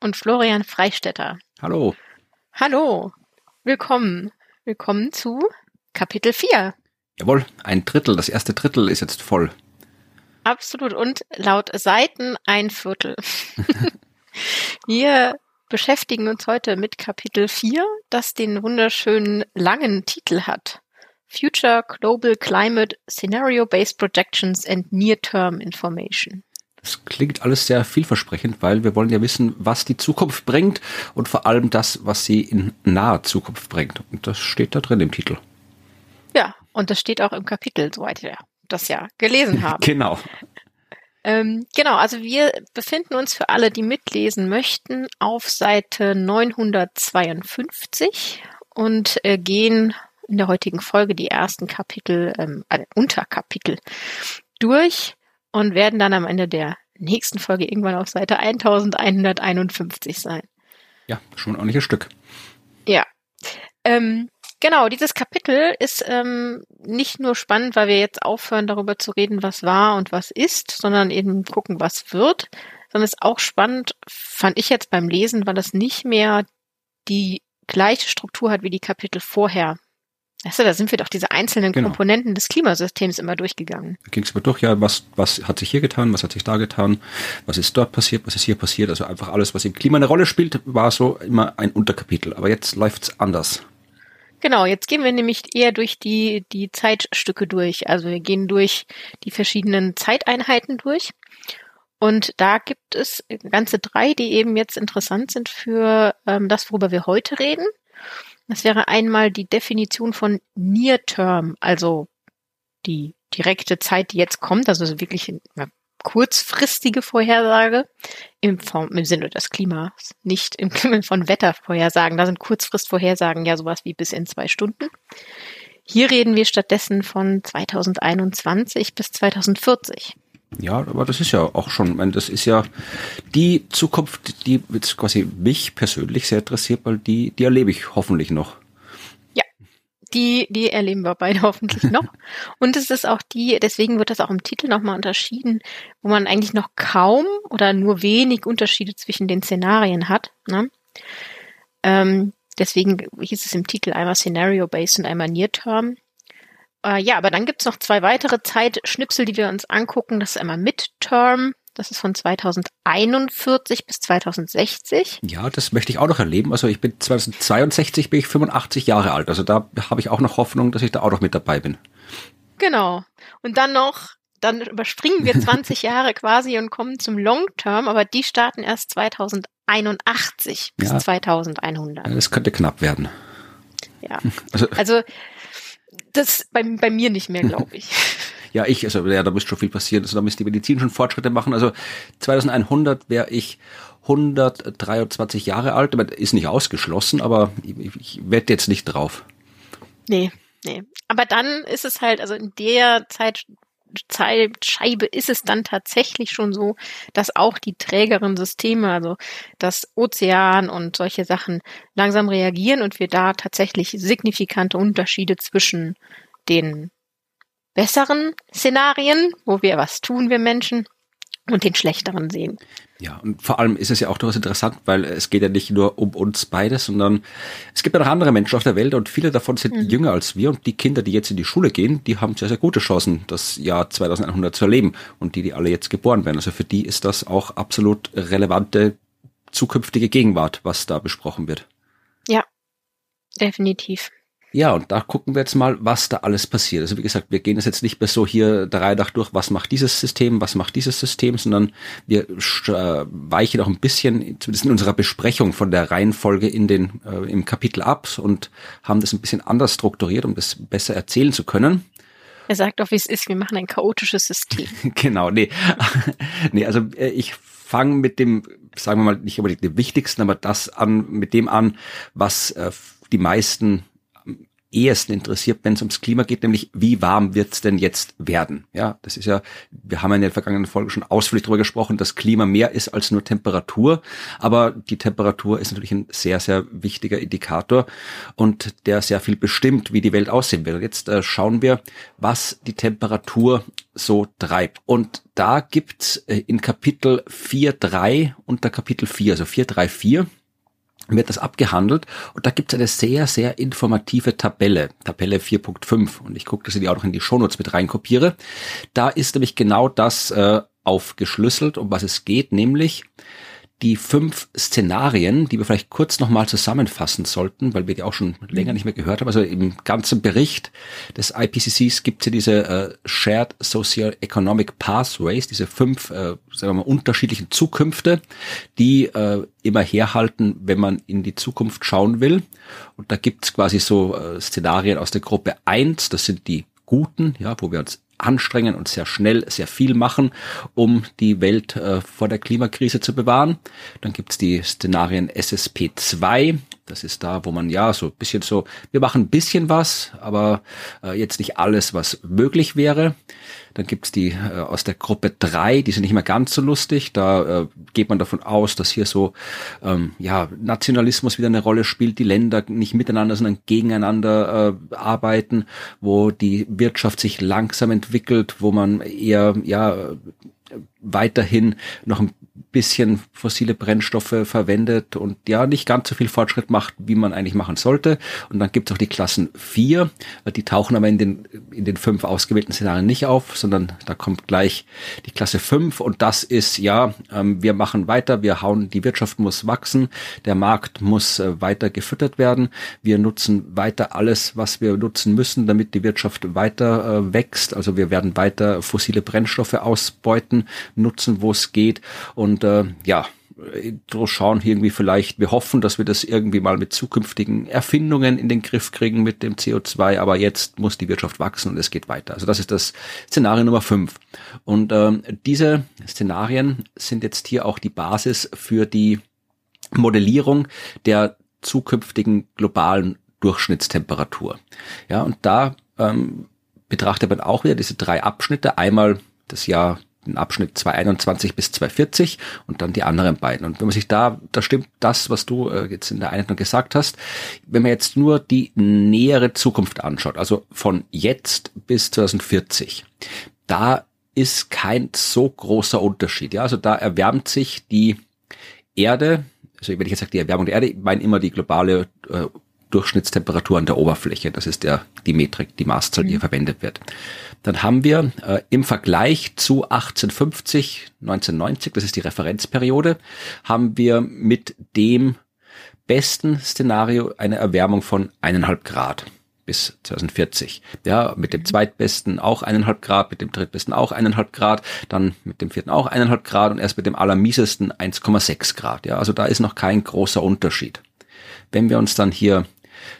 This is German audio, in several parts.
und Florian Freistetter. Hallo. Hallo. Willkommen. Willkommen zu Kapitel 4. Jawohl, ein Drittel, das erste Drittel ist jetzt voll. Absolut und laut Seiten ein Viertel. Wir beschäftigen uns heute mit Kapitel 4, das den wunderschönen langen Titel hat. Future Global Climate Scenario-Based Projections and Near-Term Information. Das klingt alles sehr vielversprechend, weil wir wollen ja wissen, was die Zukunft bringt und vor allem das, was sie in naher Zukunft bringt. Und das steht da drin im Titel. Ja, und das steht auch im Kapitel, soweit wir das ja gelesen haben. genau. Ähm, genau, also wir befinden uns für alle, die mitlesen möchten, auf Seite 952 und äh, gehen in der heutigen Folge die ersten Kapitel, ähm, äh, Unterkapitel durch und werden dann am Ende der nächsten Folge irgendwann auf Seite 1151 sein. Ja, schon ein ordentliches Stück. Ja. Ähm, Genau, dieses Kapitel ist ähm, nicht nur spannend, weil wir jetzt aufhören, darüber zu reden, was war und was ist, sondern eben gucken, was wird, sondern es ist auch spannend, fand ich jetzt beim Lesen, weil es nicht mehr die gleiche Struktur hat wie die Kapitel vorher. Du, da sind wir doch diese einzelnen genau. Komponenten des Klimasystems immer durchgegangen. Da ging es aber durch, ja, was, was hat sich hier getan, was hat sich da getan, was ist dort passiert, was ist hier passiert. Also einfach alles, was im Klima eine Rolle spielt, war so immer ein Unterkapitel. Aber jetzt läuft's anders. Genau, jetzt gehen wir nämlich eher durch die, die Zeitstücke durch. Also wir gehen durch die verschiedenen Zeiteinheiten durch. Und da gibt es ganze drei, die eben jetzt interessant sind für ähm, das, worüber wir heute reden. Das wäre einmal die Definition von Near Term, also die direkte Zeit, die jetzt kommt, also wirklich kurzfristige Vorhersage im, Form, im Sinne des Klimas, nicht im Sinne von Wettervorhersagen. Da sind Kurzfristvorhersagen ja sowas wie bis in zwei Stunden. Hier reden wir stattdessen von 2021 bis 2040. Ja, aber das ist ja auch schon, das ist ja die Zukunft, die quasi mich persönlich sehr interessiert, weil die, die erlebe ich hoffentlich noch die, die erleben wir beide hoffentlich noch. Und es ist auch die, deswegen wird das auch im Titel nochmal unterschieden, wo man eigentlich noch kaum oder nur wenig Unterschiede zwischen den Szenarien hat. Ne? Ähm, deswegen hieß es im Titel einmal Scenario-Based und einmal Near-Term. Äh, ja, aber dann gibt's noch zwei weitere Zeitschnipsel, die wir uns angucken. Das ist einmal Mid-Term das ist von 2041 bis 2060. Ja, das möchte ich auch noch erleben. Also ich bin 2062 bin ich 85 Jahre alt. Also da habe ich auch noch Hoffnung, dass ich da auch noch mit dabei bin. Genau. Und dann noch, dann überspringen wir 20 Jahre quasi und kommen zum Long Term, aber die starten erst 2081 bis ja, 2100. Das könnte knapp werden. Ja. Also, also das bei, bei mir nicht mehr, glaube ich. Ja, ich, also ja, da müsste schon viel passieren. Also da müsste die Medizin schon Fortschritte machen. Also 2100 wäre ich 123 Jahre alt. Ist nicht ausgeschlossen, aber ich, ich wette jetzt nicht drauf. Nee, nee. Aber dann ist es halt, also in der Zeit Zeitscheibe ist es dann tatsächlich schon so, dass auch die trägeren Systeme, also das Ozean und solche Sachen langsam reagieren und wir da tatsächlich signifikante Unterschiede zwischen den besseren Szenarien, wo wir was tun, wir Menschen, und den schlechteren sehen. Ja, und vor allem ist es ja auch durchaus interessant, weil es geht ja nicht nur um uns beide, sondern es gibt ja noch andere Menschen auf der Welt und viele davon sind mhm. jünger als wir und die Kinder, die jetzt in die Schule gehen, die haben sehr, sehr gute Chancen, das Jahr 2100 zu erleben und die, die alle jetzt geboren werden. Also für die ist das auch absolut relevante zukünftige Gegenwart, was da besprochen wird. Ja, definitiv. Ja, und da gucken wir jetzt mal, was da alles passiert. Also wie gesagt, wir gehen es jetzt nicht mehr so hier der Reihe nach durch, was macht dieses System, was macht dieses System, sondern wir äh, weichen auch ein bisschen, zumindest in unserer Besprechung von der Reihenfolge in den, äh, im Kapitel ab und haben das ein bisschen anders strukturiert, um das besser erzählen zu können. Er sagt doch, wie es ist, wir machen ein chaotisches System. genau, nee. nee, also äh, ich fange mit dem, sagen wir mal, nicht unbedingt dem wichtigsten, aber das an, mit dem an, was äh, die meisten ehesten interessiert, wenn es ums Klima geht, nämlich wie warm wird es denn jetzt werden? Ja, das ist ja, wir haben ja in der vergangenen Folge schon ausführlich darüber gesprochen, dass Klima mehr ist als nur Temperatur, aber die Temperatur ist natürlich ein sehr, sehr wichtiger Indikator und der sehr viel bestimmt, wie die Welt aussehen wird. Jetzt äh, schauen wir, was die Temperatur so treibt. Und da gibt's äh, in Kapitel 4.3 unter Kapitel 4, also 4.3.4, wird das abgehandelt und da gibt es eine sehr, sehr informative Tabelle, Tabelle 4.5 und ich gucke, dass ich die auch noch in die Shownotes mit reinkopiere. Da ist nämlich genau das äh, aufgeschlüsselt, um was es geht, nämlich die fünf Szenarien, die wir vielleicht kurz nochmal zusammenfassen sollten, weil wir die auch schon länger nicht mehr gehört haben. Also im ganzen Bericht des IPCCs gibt es ja diese äh, Shared Social Economic Pathways, diese fünf, äh, sagen wir mal, unterschiedlichen Zukünfte, die äh, immer herhalten, wenn man in die Zukunft schauen will. Und da gibt es quasi so äh, Szenarien aus der Gruppe eins. das sind die guten, ja, wo wir uns anstrengen und sehr schnell sehr viel machen, um die Welt äh, vor der Klimakrise zu bewahren. Dann gibt's die Szenarien SSP 2. Das ist da, wo man ja so ein bisschen so, wir machen ein bisschen was, aber äh, jetzt nicht alles, was möglich wäre. Dann gibt's die äh, aus der Gruppe drei, die sind nicht mehr ganz so lustig. Da äh, geht man davon aus, dass hier so ähm, ja, Nationalismus wieder eine Rolle spielt, die Länder nicht miteinander, sondern gegeneinander äh, arbeiten, wo die Wirtschaft sich langsam entwickelt, wo man eher ja weiterhin noch ein bisschen fossile Brennstoffe verwendet und ja nicht ganz so viel Fortschritt macht, wie man eigentlich machen sollte. Und dann gibt es auch die Klassen 4, die tauchen aber in den, in den fünf ausgewählten Szenarien nicht auf, sondern da kommt gleich die Klasse 5 und das ist ja, ähm, wir machen weiter, wir hauen, die Wirtschaft muss wachsen, der Markt muss äh, weiter gefüttert werden, wir nutzen weiter alles, was wir nutzen müssen, damit die Wirtschaft weiter äh, wächst. Also wir werden weiter fossile Brennstoffe ausbeuten, nutzen, wo es geht und äh, ja, schauen irgendwie vielleicht, wir hoffen, dass wir das irgendwie mal mit zukünftigen Erfindungen in den Griff kriegen mit dem CO2, aber jetzt muss die Wirtschaft wachsen und es geht weiter. Also das ist das Szenario Nummer 5. Und ähm, diese Szenarien sind jetzt hier auch die Basis für die Modellierung der zukünftigen globalen Durchschnittstemperatur. Ja, und da ähm, betrachtet man auch wieder diese drei Abschnitte. Einmal das Jahr den Abschnitt 221 bis 240 und dann die anderen beiden. Und wenn man sich da, da stimmt das, was du äh, jetzt in der Einleitung gesagt hast, wenn man jetzt nur die nähere Zukunft anschaut, also von jetzt bis 2040, da ist kein so großer Unterschied. Ja, also da erwärmt sich die Erde, also wenn ich jetzt sage die Erwärmung der Erde, ich meine immer die globale äh, Durchschnittstemperatur an der Oberfläche. Das ist der, die Metrik, die Maßzahl, die hier verwendet wird dann haben wir äh, im Vergleich zu 1850, 1990, das ist die Referenzperiode, haben wir mit dem besten Szenario eine Erwärmung von eineinhalb Grad bis 2040. Ja, mit dem zweitbesten auch eineinhalb Grad, mit dem drittbesten auch eineinhalb Grad, dann mit dem vierten auch eineinhalb Grad und erst mit dem allermiesesten 1,6 Grad. Ja, also da ist noch kein großer Unterschied. Wenn wir uns dann hier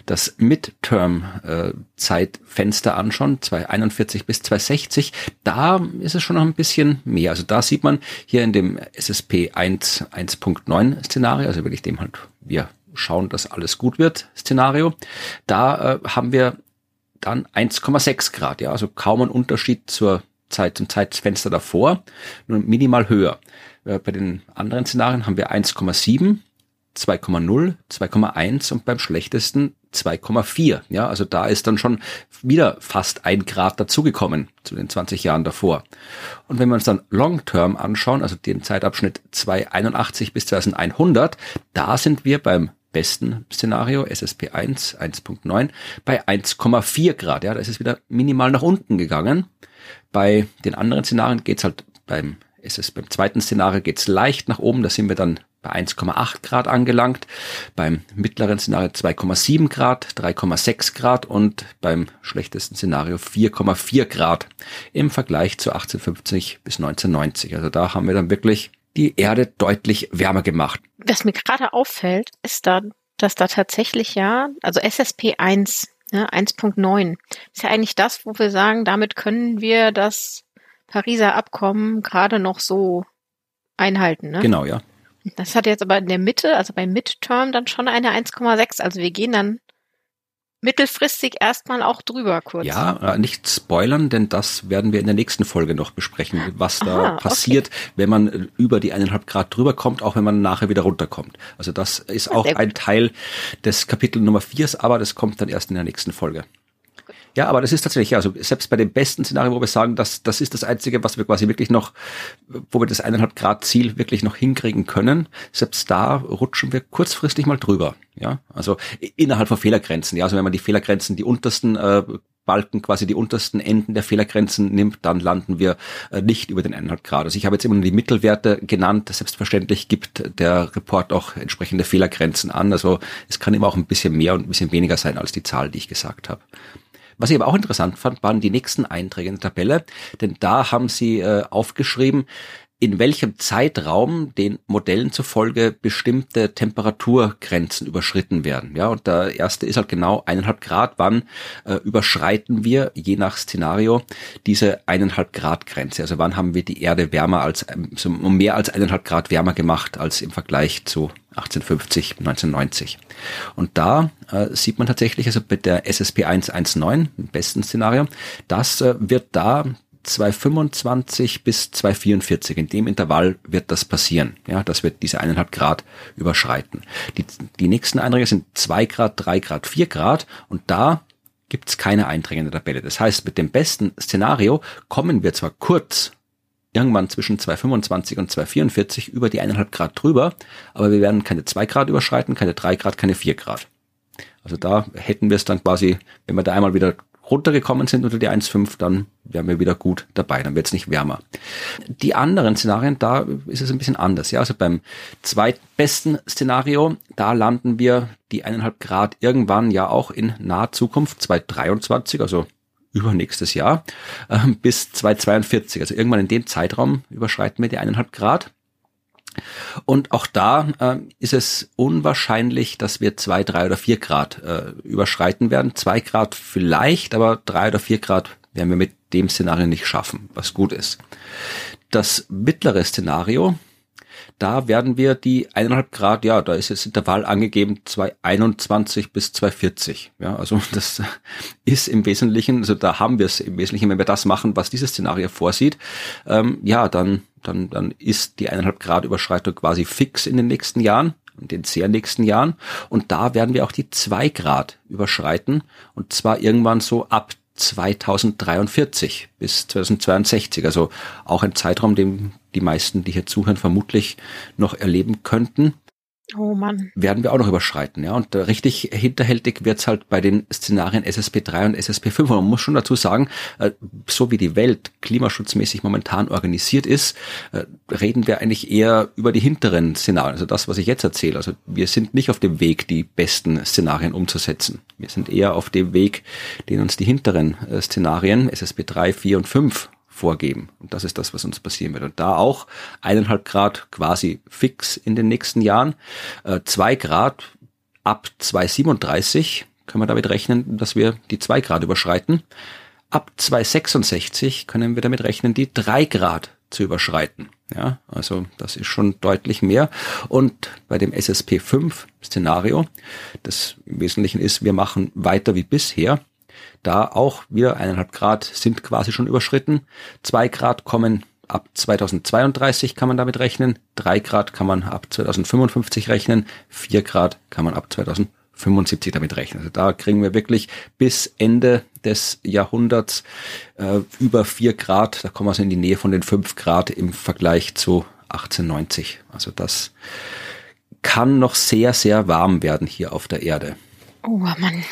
das Midterm-Zeitfenster anschauen, 241 bis 260, da ist es schon noch ein bisschen mehr. Also da sieht man hier in dem SSP 1 1.9 Szenario, also will ich dem halt, wir schauen, dass alles gut wird Szenario, da äh, haben wir dann 1,6 Grad, ja, also kaum ein Unterschied zur Zeit, zum Zeitfenster davor, nur minimal höher. Äh, bei den anderen Szenarien haben wir 1,7 2,0, 2,1 und beim schlechtesten 2,4. Ja, also da ist dann schon wieder fast ein Grad dazugekommen zu den 20 Jahren davor. Und wenn wir uns dann Long-Term anschauen, also den Zeitabschnitt 281 bis 2100, da sind wir beim besten Szenario, SSP 1, 1.9, bei 1,4 Grad. Ja, da ist es wieder minimal nach unten gegangen. Bei den anderen Szenarien geht's halt beim SS, beim zweiten Szenario geht's leicht nach oben, da sind wir dann bei 1,8 Grad angelangt, beim mittleren Szenario 2,7 Grad, 3,6 Grad und beim schlechtesten Szenario 4,4 Grad im Vergleich zu 1850 bis 1990. Also da haben wir dann wirklich die Erde deutlich wärmer gemacht. Was mir gerade auffällt, ist da, dass da tatsächlich ja, also SSP 1 Ne, 1.9 ist ja eigentlich das, wo wir sagen, damit können wir das Pariser Abkommen gerade noch so einhalten. Ne? Genau, ja. Das hat jetzt aber in der Mitte, also beim Midterm, dann schon eine 1,6. Also wir gehen dann mittelfristig erstmal auch drüber kurz. Ja, äh, nicht spoilern, denn das werden wir in der nächsten Folge noch besprechen, was da Aha, passiert, okay. wenn man äh, über die eineinhalb Grad drüber kommt, auch wenn man nachher wieder runterkommt. Also das ist auch ein Teil des Kapitel Nummer 4, aber das kommt dann erst in der nächsten Folge. Ja, aber das ist tatsächlich, also selbst bei dem besten Szenario, wo wir sagen, dass das ist das Einzige, was wir quasi wirklich noch, wo wir das eineinhalb Grad Ziel wirklich noch hinkriegen können, selbst da rutschen wir kurzfristig mal drüber. Ja, also innerhalb von Fehlergrenzen. Ja, also wenn man die Fehlergrenzen, die untersten äh, Balken, quasi die untersten Enden der Fehlergrenzen nimmt, dann landen wir äh, nicht über den eineinhalb Grad. Also ich habe jetzt immer nur die Mittelwerte genannt. Selbstverständlich gibt der Report auch entsprechende Fehlergrenzen an. Also es kann immer auch ein bisschen mehr und ein bisschen weniger sein als die Zahl, die ich gesagt habe. Was ich aber auch interessant fand, waren die nächsten Einträge in der Tabelle, denn da haben sie äh, aufgeschrieben, in welchem Zeitraum den Modellen zufolge bestimmte Temperaturgrenzen überschritten werden. Ja, und der erste ist halt genau eineinhalb Grad. Wann äh, überschreiten wir, je nach Szenario, diese eineinhalb Grad Grenze? Also wann haben wir die Erde wärmer als, so um mehr als eineinhalb Grad wärmer gemacht als im Vergleich zu 1850, 1990. Und da äh, sieht man tatsächlich, also mit der SSP 119, im besten Szenario, das äh, wird da 225 bis 244. In dem Intervall wird das passieren. Ja, das wird diese eineinhalb Grad überschreiten. Die, die nächsten Einträge sind zwei Grad, drei Grad, vier Grad und da gibt's keine Einträge in der Tabelle. Das heißt, mit dem besten Szenario kommen wir zwar kurz irgendwann zwischen 225 und 244 über die eineinhalb Grad drüber, aber wir werden keine zwei Grad überschreiten, keine drei Grad, keine vier Grad. Also da hätten wir es dann quasi, wenn wir da einmal wieder runtergekommen sind unter die 1,5, dann wären wir wieder gut dabei, dann wird es nicht wärmer. Die anderen Szenarien, da ist es ein bisschen anders. Ja, also beim zweitbesten Szenario, da landen wir die eineinhalb Grad irgendwann ja auch in naher Zukunft, 2023, also übernächstes Jahr, äh, bis 2042. Also irgendwann in dem Zeitraum überschreiten wir die eineinhalb Grad. Und auch da äh, ist es unwahrscheinlich, dass wir zwei, drei oder vier Grad äh, überschreiten werden. Zwei Grad vielleicht, aber drei oder vier Grad werden wir mit dem Szenario nicht schaffen, was gut ist. Das mittlere Szenario, da werden wir die eineinhalb Grad, ja, da ist jetzt Intervall angegeben 221 bis 240. Ja, also das ist im Wesentlichen, also da haben wir es im Wesentlichen, wenn wir das machen, was dieses Szenario vorsieht, ähm, ja, dann, dann, dann ist die eineinhalb Grad Überschreitung quasi fix in den nächsten Jahren in den sehr nächsten Jahren. Und da werden wir auch die zwei Grad überschreiten. Und zwar irgendwann so ab 2043 bis 2062. Also auch ein Zeitraum, den die meisten, die hier zuhören, vermutlich noch erleben könnten. Oh Mann. Werden wir auch noch überschreiten, ja. Und richtig hinterhältig wird's halt bei den Szenarien SSP3 und SSP5. Und man muss schon dazu sagen, äh, so wie die Welt klimaschutzmäßig momentan organisiert ist, äh, reden wir eigentlich eher über die hinteren Szenarien. Also das, was ich jetzt erzähle. Also wir sind nicht auf dem Weg, die besten Szenarien umzusetzen. Wir sind eher auf dem Weg, den uns die hinteren äh, Szenarien SSP3, 4 und 5 vorgeben. Und das ist das, was uns passieren wird. Und da auch eineinhalb Grad quasi fix in den nächsten Jahren. Äh, zwei Grad ab 237 können wir damit rechnen, dass wir die zwei Grad überschreiten. Ab 266 können wir damit rechnen, die drei Grad zu überschreiten. Ja, also das ist schon deutlich mehr. Und bei dem SSP 5 Szenario, das im Wesentlichen ist, wir machen weiter wie bisher, da auch wieder eineinhalb Grad sind quasi schon überschritten. Zwei Grad kommen ab 2032 kann man damit rechnen. Drei Grad kann man ab 2055 rechnen. Vier Grad kann man ab 2075 damit rechnen. Also da kriegen wir wirklich bis Ende des Jahrhunderts äh, über vier Grad. Da kommen wir so in die Nähe von den fünf Grad im Vergleich zu 1890. Also das kann noch sehr, sehr warm werden hier auf der Erde. Oh Mann,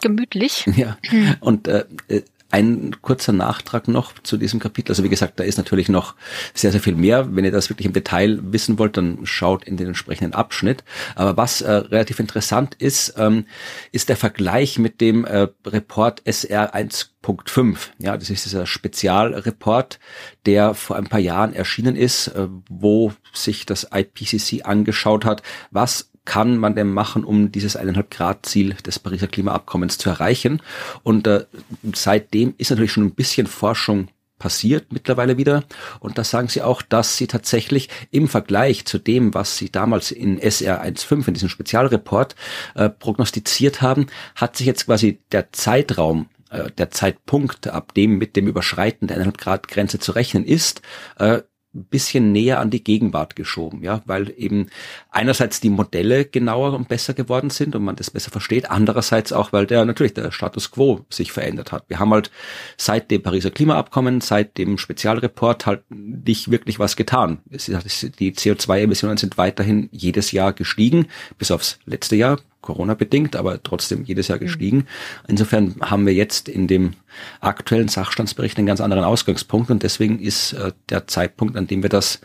gemütlich. Ja, und äh, äh, ein kurzer Nachtrag noch zu diesem Kapitel. Also wie gesagt, da ist natürlich noch sehr, sehr viel mehr. Wenn ihr das wirklich im Detail wissen wollt, dann schaut in den entsprechenden Abschnitt. Aber was äh, relativ interessant ist, ähm, ist der Vergleich mit dem äh, Report SR 1.5. Ja, das ist dieser Spezialreport, der vor ein paar Jahren erschienen ist, äh, wo sich das IPCC angeschaut hat, was kann man denn machen, um dieses eineinhalb Grad Ziel des Pariser Klimaabkommens zu erreichen? Und äh, seitdem ist natürlich schon ein bisschen Forschung passiert mittlerweile wieder. Und da sagen sie auch, dass sie tatsächlich im Vergleich zu dem, was sie damals in SR 1.5, in diesem Spezialreport, äh, prognostiziert haben, hat sich jetzt quasi der Zeitraum äh, der Zeitpunkt, ab dem mit dem Überschreiten der 1,5 Grad Grenze zu rechnen ist, äh, bisschen näher an die Gegenwart geschoben, ja, weil eben einerseits die Modelle genauer und besser geworden sind und man das besser versteht, andererseits auch, weil der natürlich der Status quo sich verändert hat. Wir haben halt seit dem Pariser Klimaabkommen, seit dem Spezialreport halt nicht wirklich was getan. Die CO2-Emissionen sind weiterhin jedes Jahr gestiegen, bis aufs letzte Jahr, Corona bedingt, aber trotzdem jedes Jahr mhm. gestiegen. Insofern haben wir jetzt in dem aktuellen Sachstandsbericht einen ganz anderen Ausgangspunkt und deswegen ist äh, der Zeitpunkt, an dem wir das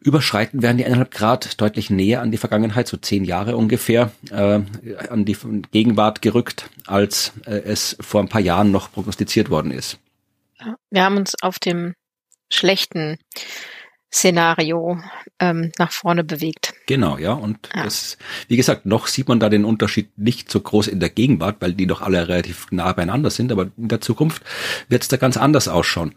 überschreiten werden, die eineinhalb Grad deutlich näher an die Vergangenheit, so zehn Jahre ungefähr, äh, an die Gegenwart gerückt, als äh, es vor ein paar Jahren noch prognostiziert worden ist. Wir haben uns auf dem schlechten Szenario ähm, nach vorne bewegt. Genau, ja. Und ja. Das, wie gesagt, noch sieht man da den Unterschied nicht so groß in der Gegenwart, weil die doch alle relativ nah beieinander sind, aber in der Zukunft wird es da ganz anders ausschauen.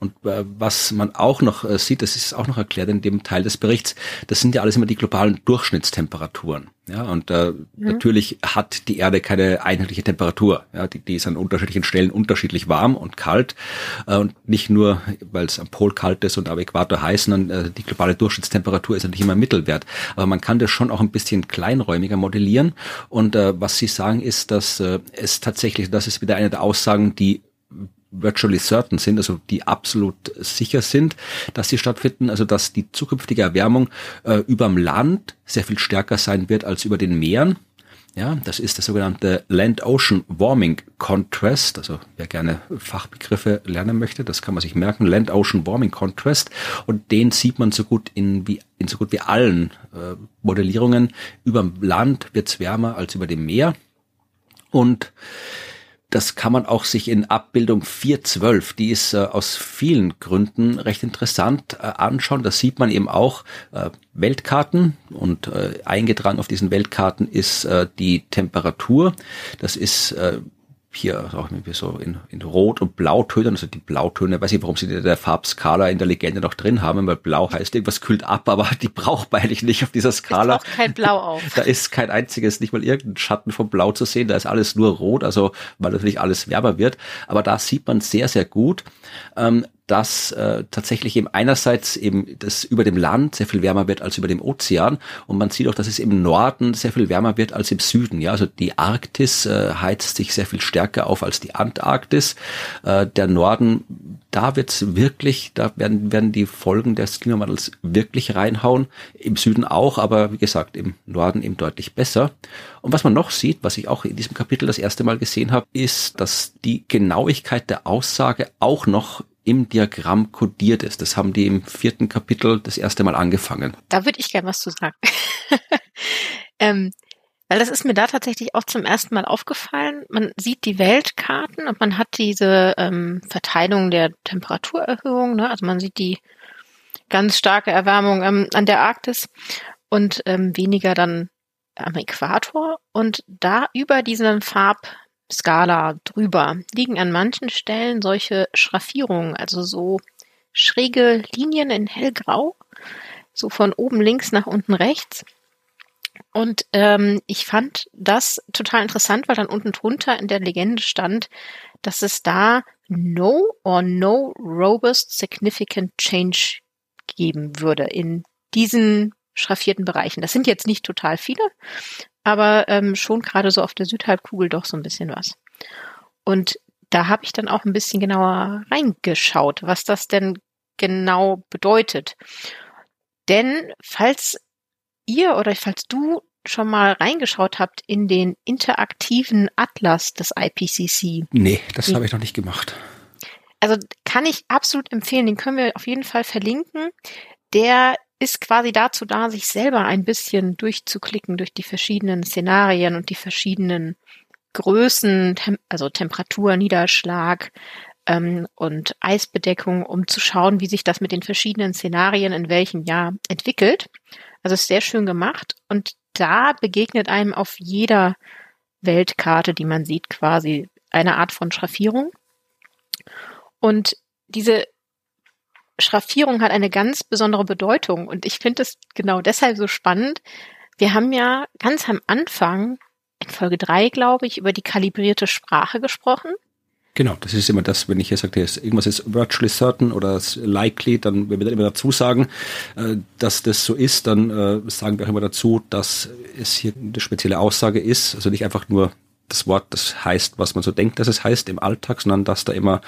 Und äh, was man auch noch äh, sieht, das ist auch noch erklärt in dem Teil des Berichts, das sind ja alles immer die globalen Durchschnittstemperaturen. Ja, und äh, mhm. natürlich hat die Erde keine einheitliche Temperatur. Ja, die, die ist an unterschiedlichen Stellen unterschiedlich warm und kalt. Äh, und nicht nur, weil es am Pol kalt ist und am Äquator heiß, sondern äh, die globale Durchschnittstemperatur ist natürlich immer Mittelwert. Aber man kann das schon auch ein bisschen kleinräumiger modellieren. Und äh, was Sie sagen ist, dass äh, es tatsächlich, das ist wieder eine der Aussagen, die virtually certain sind, also die absolut sicher sind, dass sie stattfinden, also dass die zukünftige Erwärmung äh, überm Land sehr viel stärker sein wird als über den Meeren. Ja, das ist der sogenannte Land-Ocean Warming Contrast. Also wer gerne Fachbegriffe lernen möchte, das kann man sich merken. Land-Ocean Warming Contrast. Und den sieht man so gut in wie in so gut wie allen äh, Modellierungen. Überm Land wird's wärmer als über dem Meer. Und das kann man auch sich in Abbildung 412, die ist äh, aus vielen Gründen recht interessant äh, anschauen. Da sieht man eben auch äh, Weltkarten und äh, eingetragen auf diesen Weltkarten ist äh, die Temperatur. Das ist äh, hier auch irgendwie so in, in Rot- und Blautönen, also die Blautöne, weiß ich, warum sie der Farbskala in der Legende noch drin haben, weil Blau heißt irgendwas kühlt ab, aber die braucht man eigentlich nicht auf dieser Skala. Es braucht kein Blau auf. Da ist kein einziges, nicht mal irgendein Schatten vom Blau zu sehen, da ist alles nur rot, also weil natürlich alles wärmer wird. Aber da sieht man sehr, sehr gut, ähm, dass äh, tatsächlich eben einerseits eben das über dem Land sehr viel wärmer wird als über dem Ozean und man sieht auch, dass es im Norden sehr viel wärmer wird als im Süden. Ja, also die Arktis äh, heizt sich sehr viel stärker auf als die Antarktis. Äh, der Norden, da wird's wirklich, da werden werden die Folgen des Klimawandels wirklich reinhauen. Im Süden auch, aber wie gesagt im Norden eben deutlich besser. Und was man noch sieht, was ich auch in diesem Kapitel das erste Mal gesehen habe, ist, dass die Genauigkeit der Aussage auch noch im Diagramm kodiert ist. Das haben die im vierten Kapitel das erste Mal angefangen. Da würde ich gerne was zu sagen. ähm, weil das ist mir da tatsächlich auch zum ersten Mal aufgefallen. Man sieht die Weltkarten und man hat diese ähm, Verteilung der Temperaturerhöhung. Ne? Also man sieht die ganz starke Erwärmung ähm, an der Arktis und ähm, weniger dann am Äquator. Und da über diesen Farb Skala drüber liegen an manchen Stellen solche Schraffierungen, also so schräge Linien in hellgrau, so von oben links nach unten rechts. Und ähm, ich fand das total interessant, weil dann unten drunter in der Legende stand, dass es da no or no robust significant change geben würde in diesen schraffierten Bereichen. Das sind jetzt nicht total viele, aber ähm, schon gerade so auf der Südhalbkugel doch so ein bisschen was. Und da habe ich dann auch ein bisschen genauer reingeschaut, was das denn genau bedeutet. Denn falls ihr oder falls du schon mal reingeschaut habt in den interaktiven Atlas des IPCC. Nee, das habe ich noch nicht gemacht. Also kann ich absolut empfehlen, den können wir auf jeden Fall verlinken. Der ist quasi dazu da, sich selber ein bisschen durchzuklicken durch die verschiedenen Szenarien und die verschiedenen Größen, Tem also Temperatur, Niederschlag ähm, und Eisbedeckung, um zu schauen, wie sich das mit den verschiedenen Szenarien in welchem Jahr entwickelt. Also ist sehr schön gemacht und da begegnet einem auf jeder Weltkarte, die man sieht, quasi eine Art von Schraffierung. Und diese Schraffierung hat eine ganz besondere Bedeutung. Und ich finde es genau deshalb so spannend. Wir haben ja ganz am Anfang, in Folge drei, glaube ich, über die kalibrierte Sprache gesprochen. Genau, das ist immer das, wenn ich hier sage, irgendwas ist virtually certain oder likely, dann, wenn wir dann immer dazu sagen, äh, dass das so ist, dann äh, sagen wir auch immer dazu, dass es hier eine spezielle Aussage ist, also nicht einfach nur das Wort, das heißt, was man so denkt, dass es heißt im Alltag, sondern dass da immer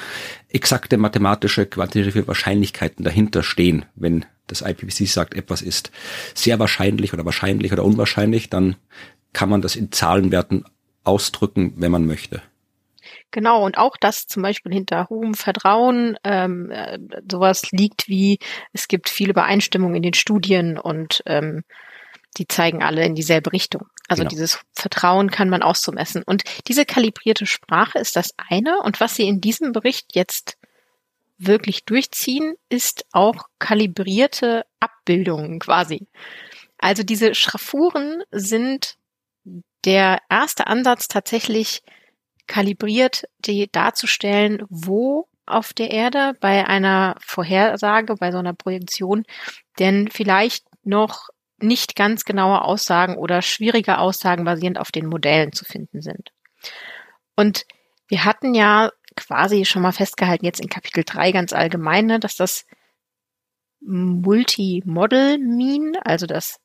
exakte mathematische, quantitative Wahrscheinlichkeiten dahinter stehen. Wenn das IPVC sagt, etwas ist sehr wahrscheinlich oder wahrscheinlich oder unwahrscheinlich, dann kann man das in Zahlenwerten ausdrücken, wenn man möchte. Genau, und auch das zum Beispiel hinter hohem Vertrauen ähm, äh, sowas liegt wie, es gibt viele Übereinstimmungen in den Studien und ähm, die zeigen alle in dieselbe Richtung. Also genau. dieses Vertrauen kann man auch so messen. Und diese kalibrierte Sprache ist das eine. Und was sie in diesem Bericht jetzt wirklich durchziehen, ist auch kalibrierte Abbildungen quasi. Also diese Schraffuren sind der erste Ansatz tatsächlich kalibriert, die darzustellen, wo auf der Erde bei einer Vorhersage, bei so einer Projektion denn vielleicht noch nicht ganz genaue Aussagen oder schwierige Aussagen basierend auf den Modellen zu finden sind. Und wir hatten ja quasi schon mal festgehalten, jetzt in Kapitel 3 ganz allgemein, ne, dass das Multi-Model Mean, also das,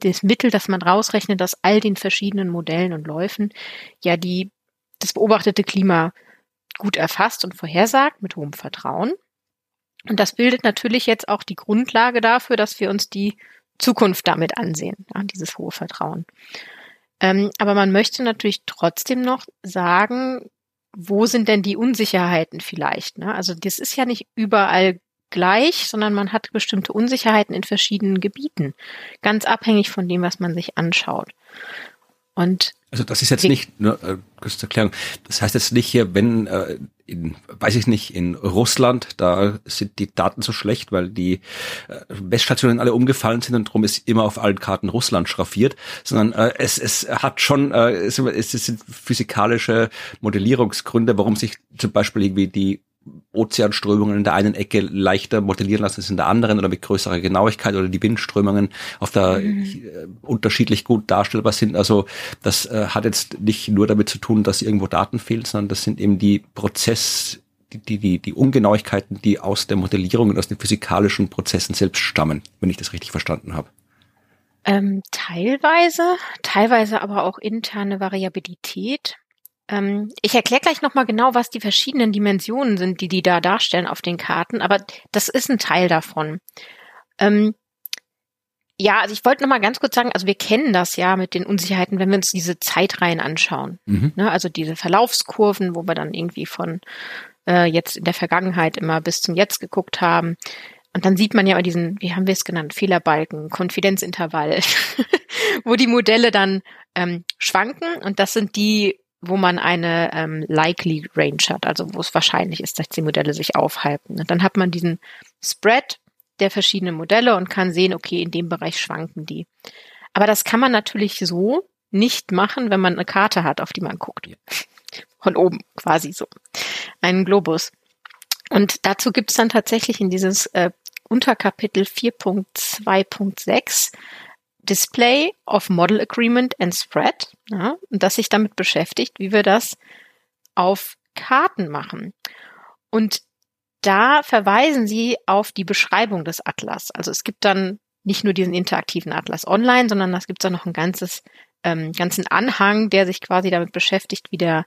das Mittel, das man rausrechnet aus all den verschiedenen Modellen und Läufen, ja die das beobachtete Klima gut erfasst und vorhersagt mit hohem Vertrauen. Und das bildet natürlich jetzt auch die Grundlage dafür, dass wir uns die Zukunft damit ansehen, ja, dieses hohe Vertrauen. Ähm, aber man möchte natürlich trotzdem noch sagen, wo sind denn die Unsicherheiten vielleicht? Ne? Also das ist ja nicht überall gleich, sondern man hat bestimmte Unsicherheiten in verschiedenen Gebieten, ganz abhängig von dem, was man sich anschaut. Und also das ist jetzt nicht, nur äh, kurz Erklärung, das heißt jetzt nicht hier, wenn, äh, in, weiß ich nicht, in Russland, da sind die Daten so schlecht, weil die äh, Messstationen alle umgefallen sind und darum ist immer auf allen Karten Russland schraffiert, sondern äh, es, es hat schon, äh, es, es sind physikalische Modellierungsgründe, warum sich zum Beispiel irgendwie die Ozeanströmungen in der einen Ecke leichter modellieren lassen als in der anderen oder mit größerer Genauigkeit oder die Windströmungen auf der mhm. äh, unterschiedlich gut darstellbar sind. Also das äh, hat jetzt nicht nur damit zu tun, dass irgendwo Daten fehlen, sondern das sind eben die Prozess, die, die, die, die Ungenauigkeiten, die aus der Modellierung und aus den physikalischen Prozessen selbst stammen, wenn ich das richtig verstanden habe. Ähm, teilweise, teilweise aber auch interne Variabilität. Ähm, ich erkläre gleich nochmal genau, was die verschiedenen Dimensionen sind, die die da darstellen auf den Karten, aber das ist ein Teil davon. Ähm, ja, also ich wollte nochmal ganz kurz sagen, also wir kennen das ja mit den Unsicherheiten, wenn wir uns diese Zeitreihen anschauen. Mhm. Ne, also diese Verlaufskurven, wo wir dann irgendwie von äh, jetzt in der Vergangenheit immer bis zum Jetzt geguckt haben. Und dann sieht man ja bei diesen, wie haben wir es genannt, Fehlerbalken, Konfidenzintervall, wo die Modelle dann ähm, schwanken. Und das sind die wo man eine ähm, likely Range hat, also wo es wahrscheinlich ist, dass die Modelle sich aufhalten. Und dann hat man diesen Spread der verschiedenen Modelle und kann sehen, okay, in dem Bereich schwanken die. Aber das kann man natürlich so nicht machen, wenn man eine Karte hat, auf die man guckt. Von oben quasi so. Einen Globus. Und dazu gibt es dann tatsächlich in dieses äh, Unterkapitel 4.2.6 Display of Model Agreement and Spread, ja, und das sich damit beschäftigt, wie wir das auf Karten machen. Und da verweisen sie auf die Beschreibung des Atlas. Also es gibt dann nicht nur diesen interaktiven Atlas online, sondern es gibt dann noch ein ganzes, ähm, ganzen Anhang, der sich quasi damit beschäftigt, wie der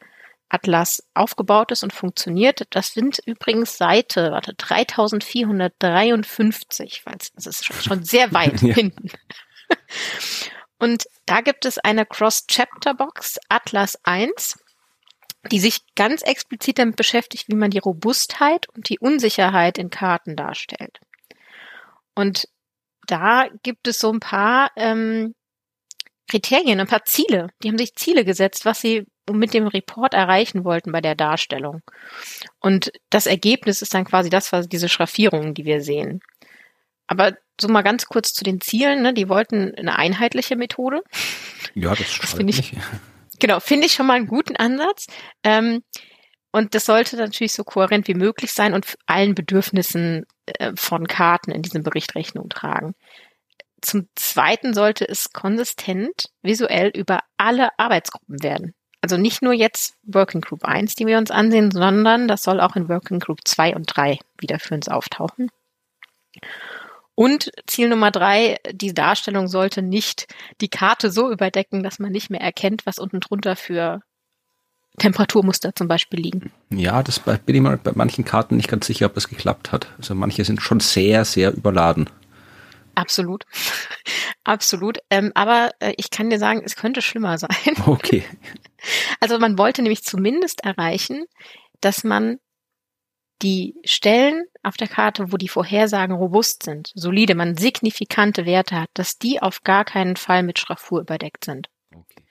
Atlas aufgebaut ist und funktioniert. Das sind übrigens Seite, warte, 3453, das ist schon sehr weit ja. hinten. Und da gibt es eine Cross-Chapter-Box Atlas 1, die sich ganz explizit damit beschäftigt, wie man die Robustheit und die Unsicherheit in Karten darstellt. Und da gibt es so ein paar ähm, Kriterien, ein paar Ziele. Die haben sich Ziele gesetzt, was sie mit dem Report erreichen wollten bei der Darstellung. Und das Ergebnis ist dann quasi das, was diese Schraffierungen, die wir sehen. Aber so mal ganz kurz zu den Zielen. Ne? Die wollten eine einheitliche Methode. Ja, das, das finde ich. Genau, finde ich schon mal einen guten Ansatz. Ähm, und das sollte natürlich so kohärent wie möglich sein und allen Bedürfnissen äh, von Karten in diesem Bericht Rechnung tragen. Zum Zweiten sollte es konsistent visuell über alle Arbeitsgruppen werden. Also nicht nur jetzt Working Group 1, die wir uns ansehen, sondern das soll auch in Working Group 2 und 3 wieder für uns auftauchen. Und Ziel Nummer drei, die Darstellung sollte nicht die Karte so überdecken, dass man nicht mehr erkennt, was unten drunter für Temperaturmuster zum Beispiel liegen. Ja, das bin ich mal bei manchen Karten nicht ganz sicher, ob das geklappt hat. Also manche sind schon sehr, sehr überladen. Absolut. Absolut. Ähm, aber äh, ich kann dir sagen, es könnte schlimmer sein. Okay. Also man wollte nämlich zumindest erreichen, dass man die Stellen auf der Karte, wo die Vorhersagen robust sind, solide, man signifikante Werte hat, dass die auf gar keinen Fall mit Schraffur überdeckt sind. Okay.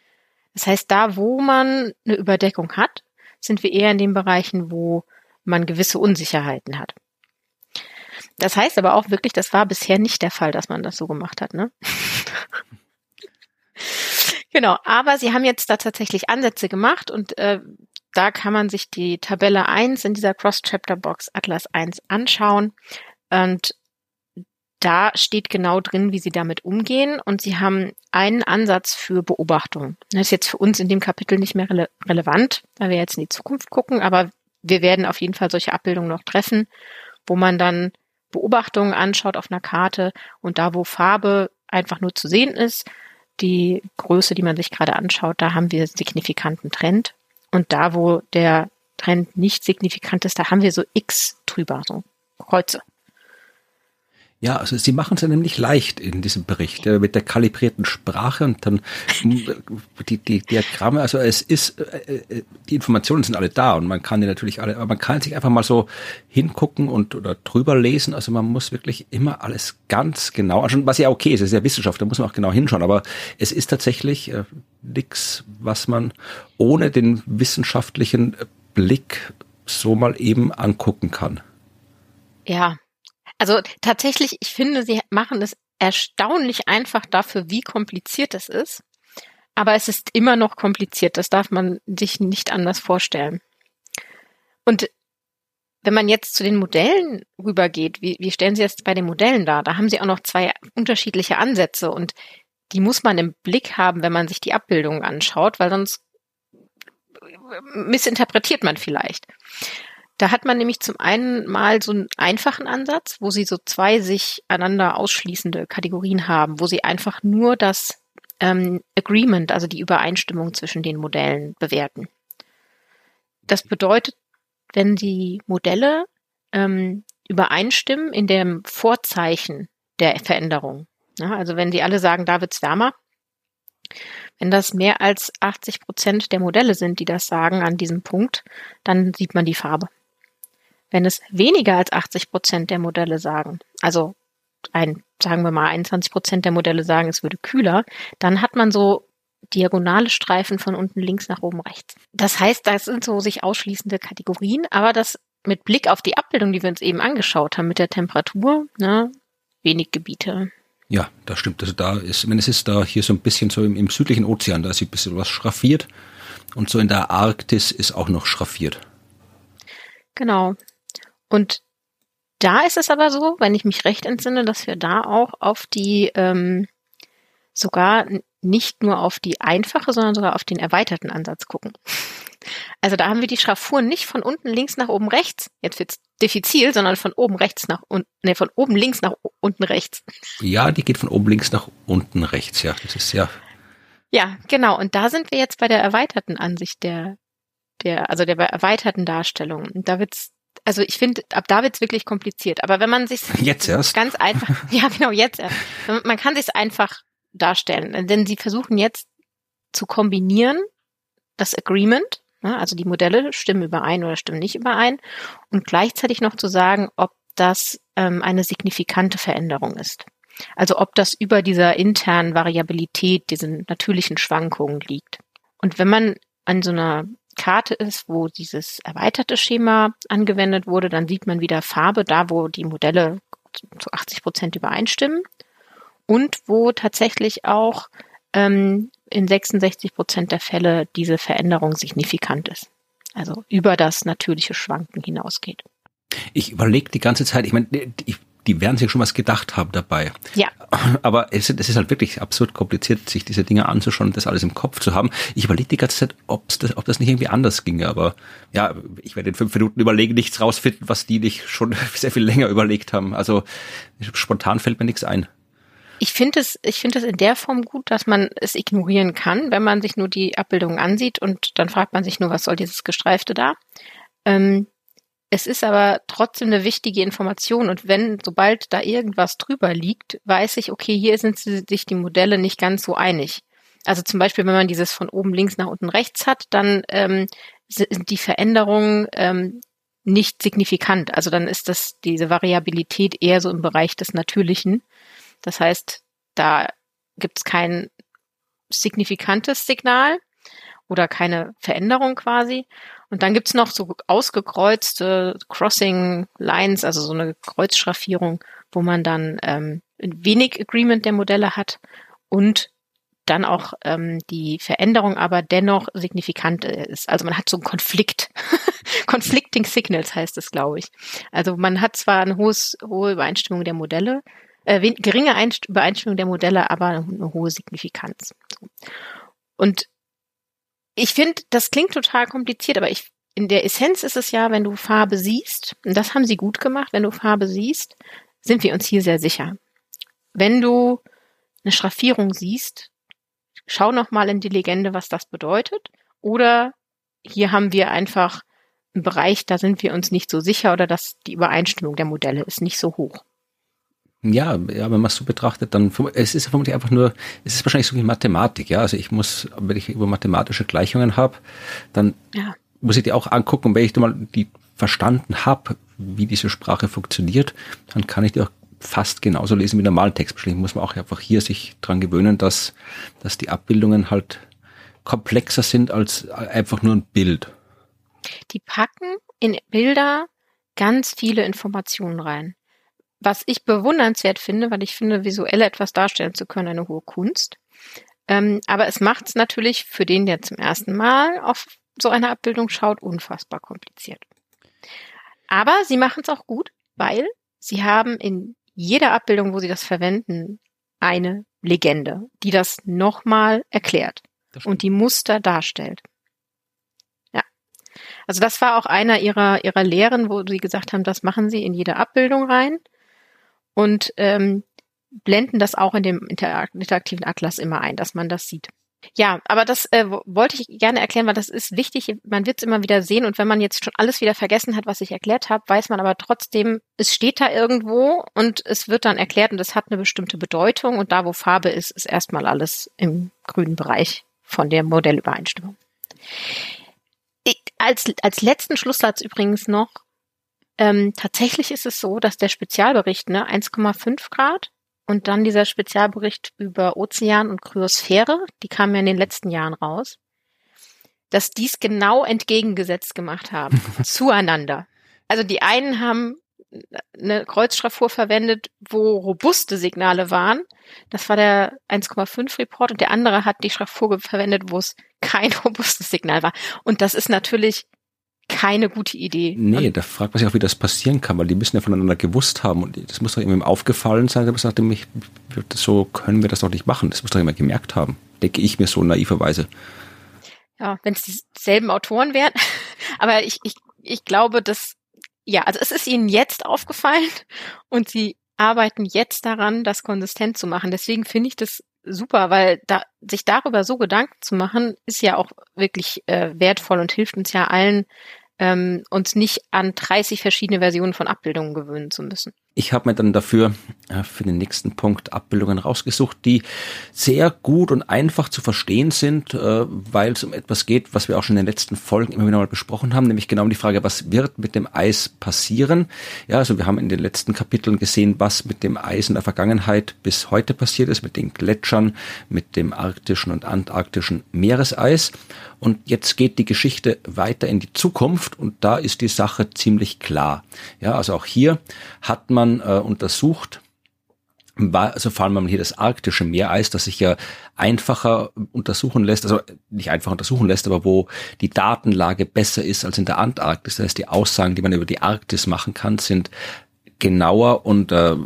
Das heißt, da, wo man eine Überdeckung hat, sind wir eher in den Bereichen, wo man gewisse Unsicherheiten hat. Das heißt aber auch wirklich, das war bisher nicht der Fall, dass man das so gemacht hat, ne? genau, aber sie haben jetzt da tatsächlich Ansätze gemacht und äh, da kann man sich die Tabelle 1 in dieser Cross-Chapter-Box Atlas 1 anschauen. Und da steht genau drin, wie sie damit umgehen. Und sie haben einen Ansatz für Beobachtung. Das ist jetzt für uns in dem Kapitel nicht mehr rele relevant, weil wir jetzt in die Zukunft gucken. Aber wir werden auf jeden Fall solche Abbildungen noch treffen, wo man dann Beobachtungen anschaut auf einer Karte und da, wo Farbe einfach nur zu sehen ist, die Größe, die man sich gerade anschaut, da haben wir signifikanten Trend. Und da, wo der Trend nicht signifikant ist, da haben wir so X drüber, so Kreuze. Ja, also sie machen es ja nämlich leicht in diesem Bericht äh, mit der kalibrierten Sprache und dann die, die Diagramme. Also es ist, äh, äh, die Informationen sind alle da und man kann die natürlich alle, aber man kann sich einfach mal so hingucken und oder drüber lesen. Also man muss wirklich immer alles ganz genau anschauen, was ja okay ist, es ist ja Wissenschaft, da muss man auch genau hinschauen. Aber es ist tatsächlich äh, nichts, was man ohne den wissenschaftlichen Blick so mal eben angucken kann. Ja, also tatsächlich, ich finde, sie machen es erstaunlich einfach dafür, wie kompliziert es ist. Aber es ist immer noch kompliziert. Das darf man sich nicht anders vorstellen. Und wenn man jetzt zu den Modellen rübergeht, wie, wie stellen Sie das bei den Modellen dar? Da haben Sie auch noch zwei unterschiedliche Ansätze und die muss man im Blick haben, wenn man sich die Abbildungen anschaut, weil sonst missinterpretiert man vielleicht. Da hat man nämlich zum einen mal so einen einfachen Ansatz, wo sie so zwei sich einander ausschließende Kategorien haben, wo sie einfach nur das ähm, Agreement, also die Übereinstimmung zwischen den Modellen bewerten. Das bedeutet, wenn die Modelle ähm, übereinstimmen in dem Vorzeichen der Veränderung, ja, also wenn sie alle sagen, da wird's wärmer, wenn das mehr als 80 Prozent der Modelle sind, die das sagen an diesem Punkt, dann sieht man die Farbe. Wenn es weniger als 80 Prozent der Modelle sagen, also ein, sagen wir mal 21 Prozent der Modelle sagen, es würde kühler, dann hat man so diagonale Streifen von unten links nach oben rechts. Das heißt, das sind so sich ausschließende Kategorien, aber das mit Blick auf die Abbildung, die wir uns eben angeschaut haben, mit der Temperatur, ne, wenig Gebiete. Ja, das stimmt. Also da ist, wenn es ist da hier so ein bisschen so im, im südlichen Ozean, da ist ein bisschen was schraffiert und so in der Arktis ist auch noch schraffiert. Genau. Und da ist es aber so, wenn ich mich recht entsinne, dass wir da auch auf die ähm, sogar nicht nur auf die einfache, sondern sogar auf den erweiterten Ansatz gucken. Also da haben wir die Schraffuren nicht von unten links nach oben rechts, jetzt wird's diffizil, sondern von oben rechts nach unten, ne, von oben links nach unten rechts. Ja, die geht von oben links nach unten rechts, ja. Das ist ja. Ja, genau. Und da sind wir jetzt bei der erweiterten Ansicht der, der, also der erweiterten Darstellung. Und da wird's also ich finde, ab da wird's wirklich kompliziert. Aber wenn man sich jetzt erst ganz einfach, ja genau jetzt erst, man kann sich einfach darstellen, denn sie versuchen jetzt zu kombinieren das Agreement, also die Modelle stimmen überein oder stimmen nicht überein, und gleichzeitig noch zu sagen, ob das ähm, eine signifikante Veränderung ist. Also ob das über dieser internen Variabilität, diesen natürlichen Schwankungen liegt. Und wenn man an so einer Karte ist, wo dieses erweiterte Schema angewendet wurde, dann sieht man wieder Farbe da, wo die Modelle zu 80 Prozent übereinstimmen und wo tatsächlich auch ähm, in 66 Prozent der Fälle diese Veränderung signifikant ist. Also über das natürliche Schwanken hinausgeht. Ich überlege die ganze Zeit, ich meine, ich die werden sich schon was gedacht haben dabei. Ja. Aber es, es ist halt wirklich absurd kompliziert, sich diese Dinge anzuschauen und das alles im Kopf zu haben. Ich überlege die ganze Zeit, ob's das, ob das nicht irgendwie anders ginge. Aber ja, ich werde in fünf Minuten überlegen, nichts rausfinden, was die nicht schon sehr viel länger überlegt haben. Also spontan fällt mir nichts ein. Ich finde es, ich finde es in der Form gut, dass man es ignorieren kann, wenn man sich nur die Abbildungen ansieht und dann fragt man sich nur, was soll dieses Gestreifte da? Ähm, es ist aber trotzdem eine wichtige Information und wenn, sobald da irgendwas drüber liegt, weiß ich, okay, hier sind sich die Modelle nicht ganz so einig. Also zum Beispiel, wenn man dieses von oben links nach unten rechts hat, dann ähm, sind die Veränderungen ähm, nicht signifikant. Also dann ist das diese Variabilität eher so im Bereich des Natürlichen. Das heißt, da gibt es kein signifikantes Signal oder keine Veränderung quasi. Und dann gibt's noch so ausgekreuzte Crossing Lines, also so eine Kreuzschraffierung, wo man dann ähm, wenig Agreement der Modelle hat und dann auch ähm, die Veränderung aber dennoch signifikant ist. Also man hat so einen Konflikt. Conflicting Signals heißt es, glaube ich. Also man hat zwar eine hohes, hohe Übereinstimmung der Modelle, äh, geringe Einst Übereinstimmung der Modelle, aber eine hohe Signifikanz. Und ich finde, das klingt total kompliziert, aber ich, in der Essenz ist es ja, wenn du Farbe siehst, und das haben sie gut gemacht, wenn du Farbe siehst, sind wir uns hier sehr sicher. Wenn du eine Schraffierung siehst, schau nochmal in die Legende, was das bedeutet. Oder hier haben wir einfach einen Bereich, da sind wir uns nicht so sicher oder dass die Übereinstimmung der Modelle ist nicht so hoch. Ja, ja, wenn man es so betrachtet, dann es ist vermutlich einfach nur, es ist wahrscheinlich so wie Mathematik, ja. Also ich muss, wenn ich über mathematische Gleichungen habe, dann ja. muss ich die auch angucken und wenn ich mal die verstanden habe, wie diese Sprache funktioniert, dann kann ich die auch fast genauso lesen wie normalen Text. Wahrscheinlich muss man auch einfach hier sich dran gewöhnen, dass, dass die Abbildungen halt komplexer sind als einfach nur ein Bild. Die packen in Bilder ganz viele Informationen rein was ich bewundernswert finde, weil ich finde, visuell etwas darstellen zu können, eine hohe Kunst. Ähm, aber es macht es natürlich für den, der zum ersten Mal auf so eine Abbildung schaut, unfassbar kompliziert. Aber sie machen es auch gut, weil sie haben in jeder Abbildung, wo sie das verwenden, eine Legende, die das nochmal erklärt und die Muster darstellt. Ja. Also das war auch einer ihrer, ihrer Lehren, wo sie gesagt haben, das machen sie in jede Abbildung rein und ähm, blenden das auch in dem interaktiven Atlas immer ein, dass man das sieht. Ja, aber das äh, wollte ich gerne erklären, weil das ist wichtig. Man wird es immer wieder sehen und wenn man jetzt schon alles wieder vergessen hat, was ich erklärt habe, weiß man aber trotzdem, es steht da irgendwo und es wird dann erklärt und es hat eine bestimmte Bedeutung und da, wo Farbe ist, ist erstmal alles im grünen Bereich von der Modellübereinstimmung. Ich, als, als letzten Schlusssatz übrigens noch, ähm, tatsächlich ist es so, dass der Spezialbericht, ne, 1,5 Grad und dann dieser Spezialbericht über Ozean und Kryosphäre, die kamen ja in den letzten Jahren raus, dass dies genau entgegengesetzt gemacht haben, zueinander. Also die einen haben eine Kreuzschraffur verwendet, wo robuste Signale waren. Das war der 1,5 Report und der andere hat die Schraffur verwendet, wo es kein robustes Signal war. Und das ist natürlich keine gute Idee. Nee, da fragt man sich auch, wie das passieren kann, weil die müssen ja voneinander gewusst haben und das muss doch irgendwie aufgefallen sein, aber nachdem ich, so können wir das doch nicht machen. Das muss doch jemand gemerkt haben, denke ich mir so naiverweise. Ja, wenn es dieselben Autoren wären. aber ich, ich, ich glaube, dass, ja, also es ist ihnen jetzt aufgefallen und sie arbeiten jetzt daran, das konsistent zu machen. Deswegen finde ich das super, weil da, sich darüber so Gedanken zu machen, ist ja auch wirklich äh, wertvoll und hilft uns ja allen, ähm, uns nicht an 30 verschiedene Versionen von Abbildungen gewöhnen zu müssen. Ich habe mir dann dafür äh, für den nächsten Punkt Abbildungen rausgesucht, die sehr gut und einfach zu verstehen sind, äh, weil es um etwas geht, was wir auch schon in den letzten Folgen immer wieder mal besprochen haben, nämlich genau um die Frage, was wird mit dem Eis passieren? Ja, also wir haben in den letzten Kapiteln gesehen, was mit dem Eis in der Vergangenheit bis heute passiert ist, mit den Gletschern, mit dem arktischen und antarktischen Meereseis. Und jetzt geht die Geschichte weiter in die Zukunft und da ist die Sache ziemlich klar. Ja, also auch hier hat man man äh, untersucht, also vor allem hier das arktische Meereis, das sich ja einfacher untersuchen lässt, also nicht einfach untersuchen lässt, aber wo die Datenlage besser ist als in der Antarktis. Das heißt, die Aussagen, die man über die Arktis machen kann, sind genauer und äh,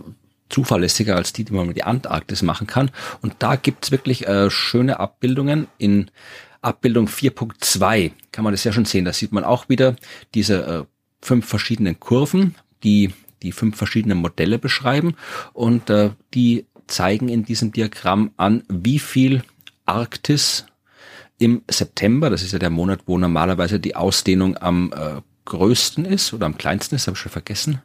zuverlässiger als die, die man über die Antarktis machen kann. Und da gibt's wirklich äh, schöne Abbildungen. In Abbildung 4.2 kann man das ja schon sehen. Da sieht man auch wieder diese äh, fünf verschiedenen Kurven, die die fünf verschiedenen Modelle beschreiben und äh, die zeigen in diesem Diagramm an, wie viel Arktis im September, das ist ja der Monat, wo normalerweise die Ausdehnung am äh, größten ist oder am kleinsten ist, habe ich schon vergessen.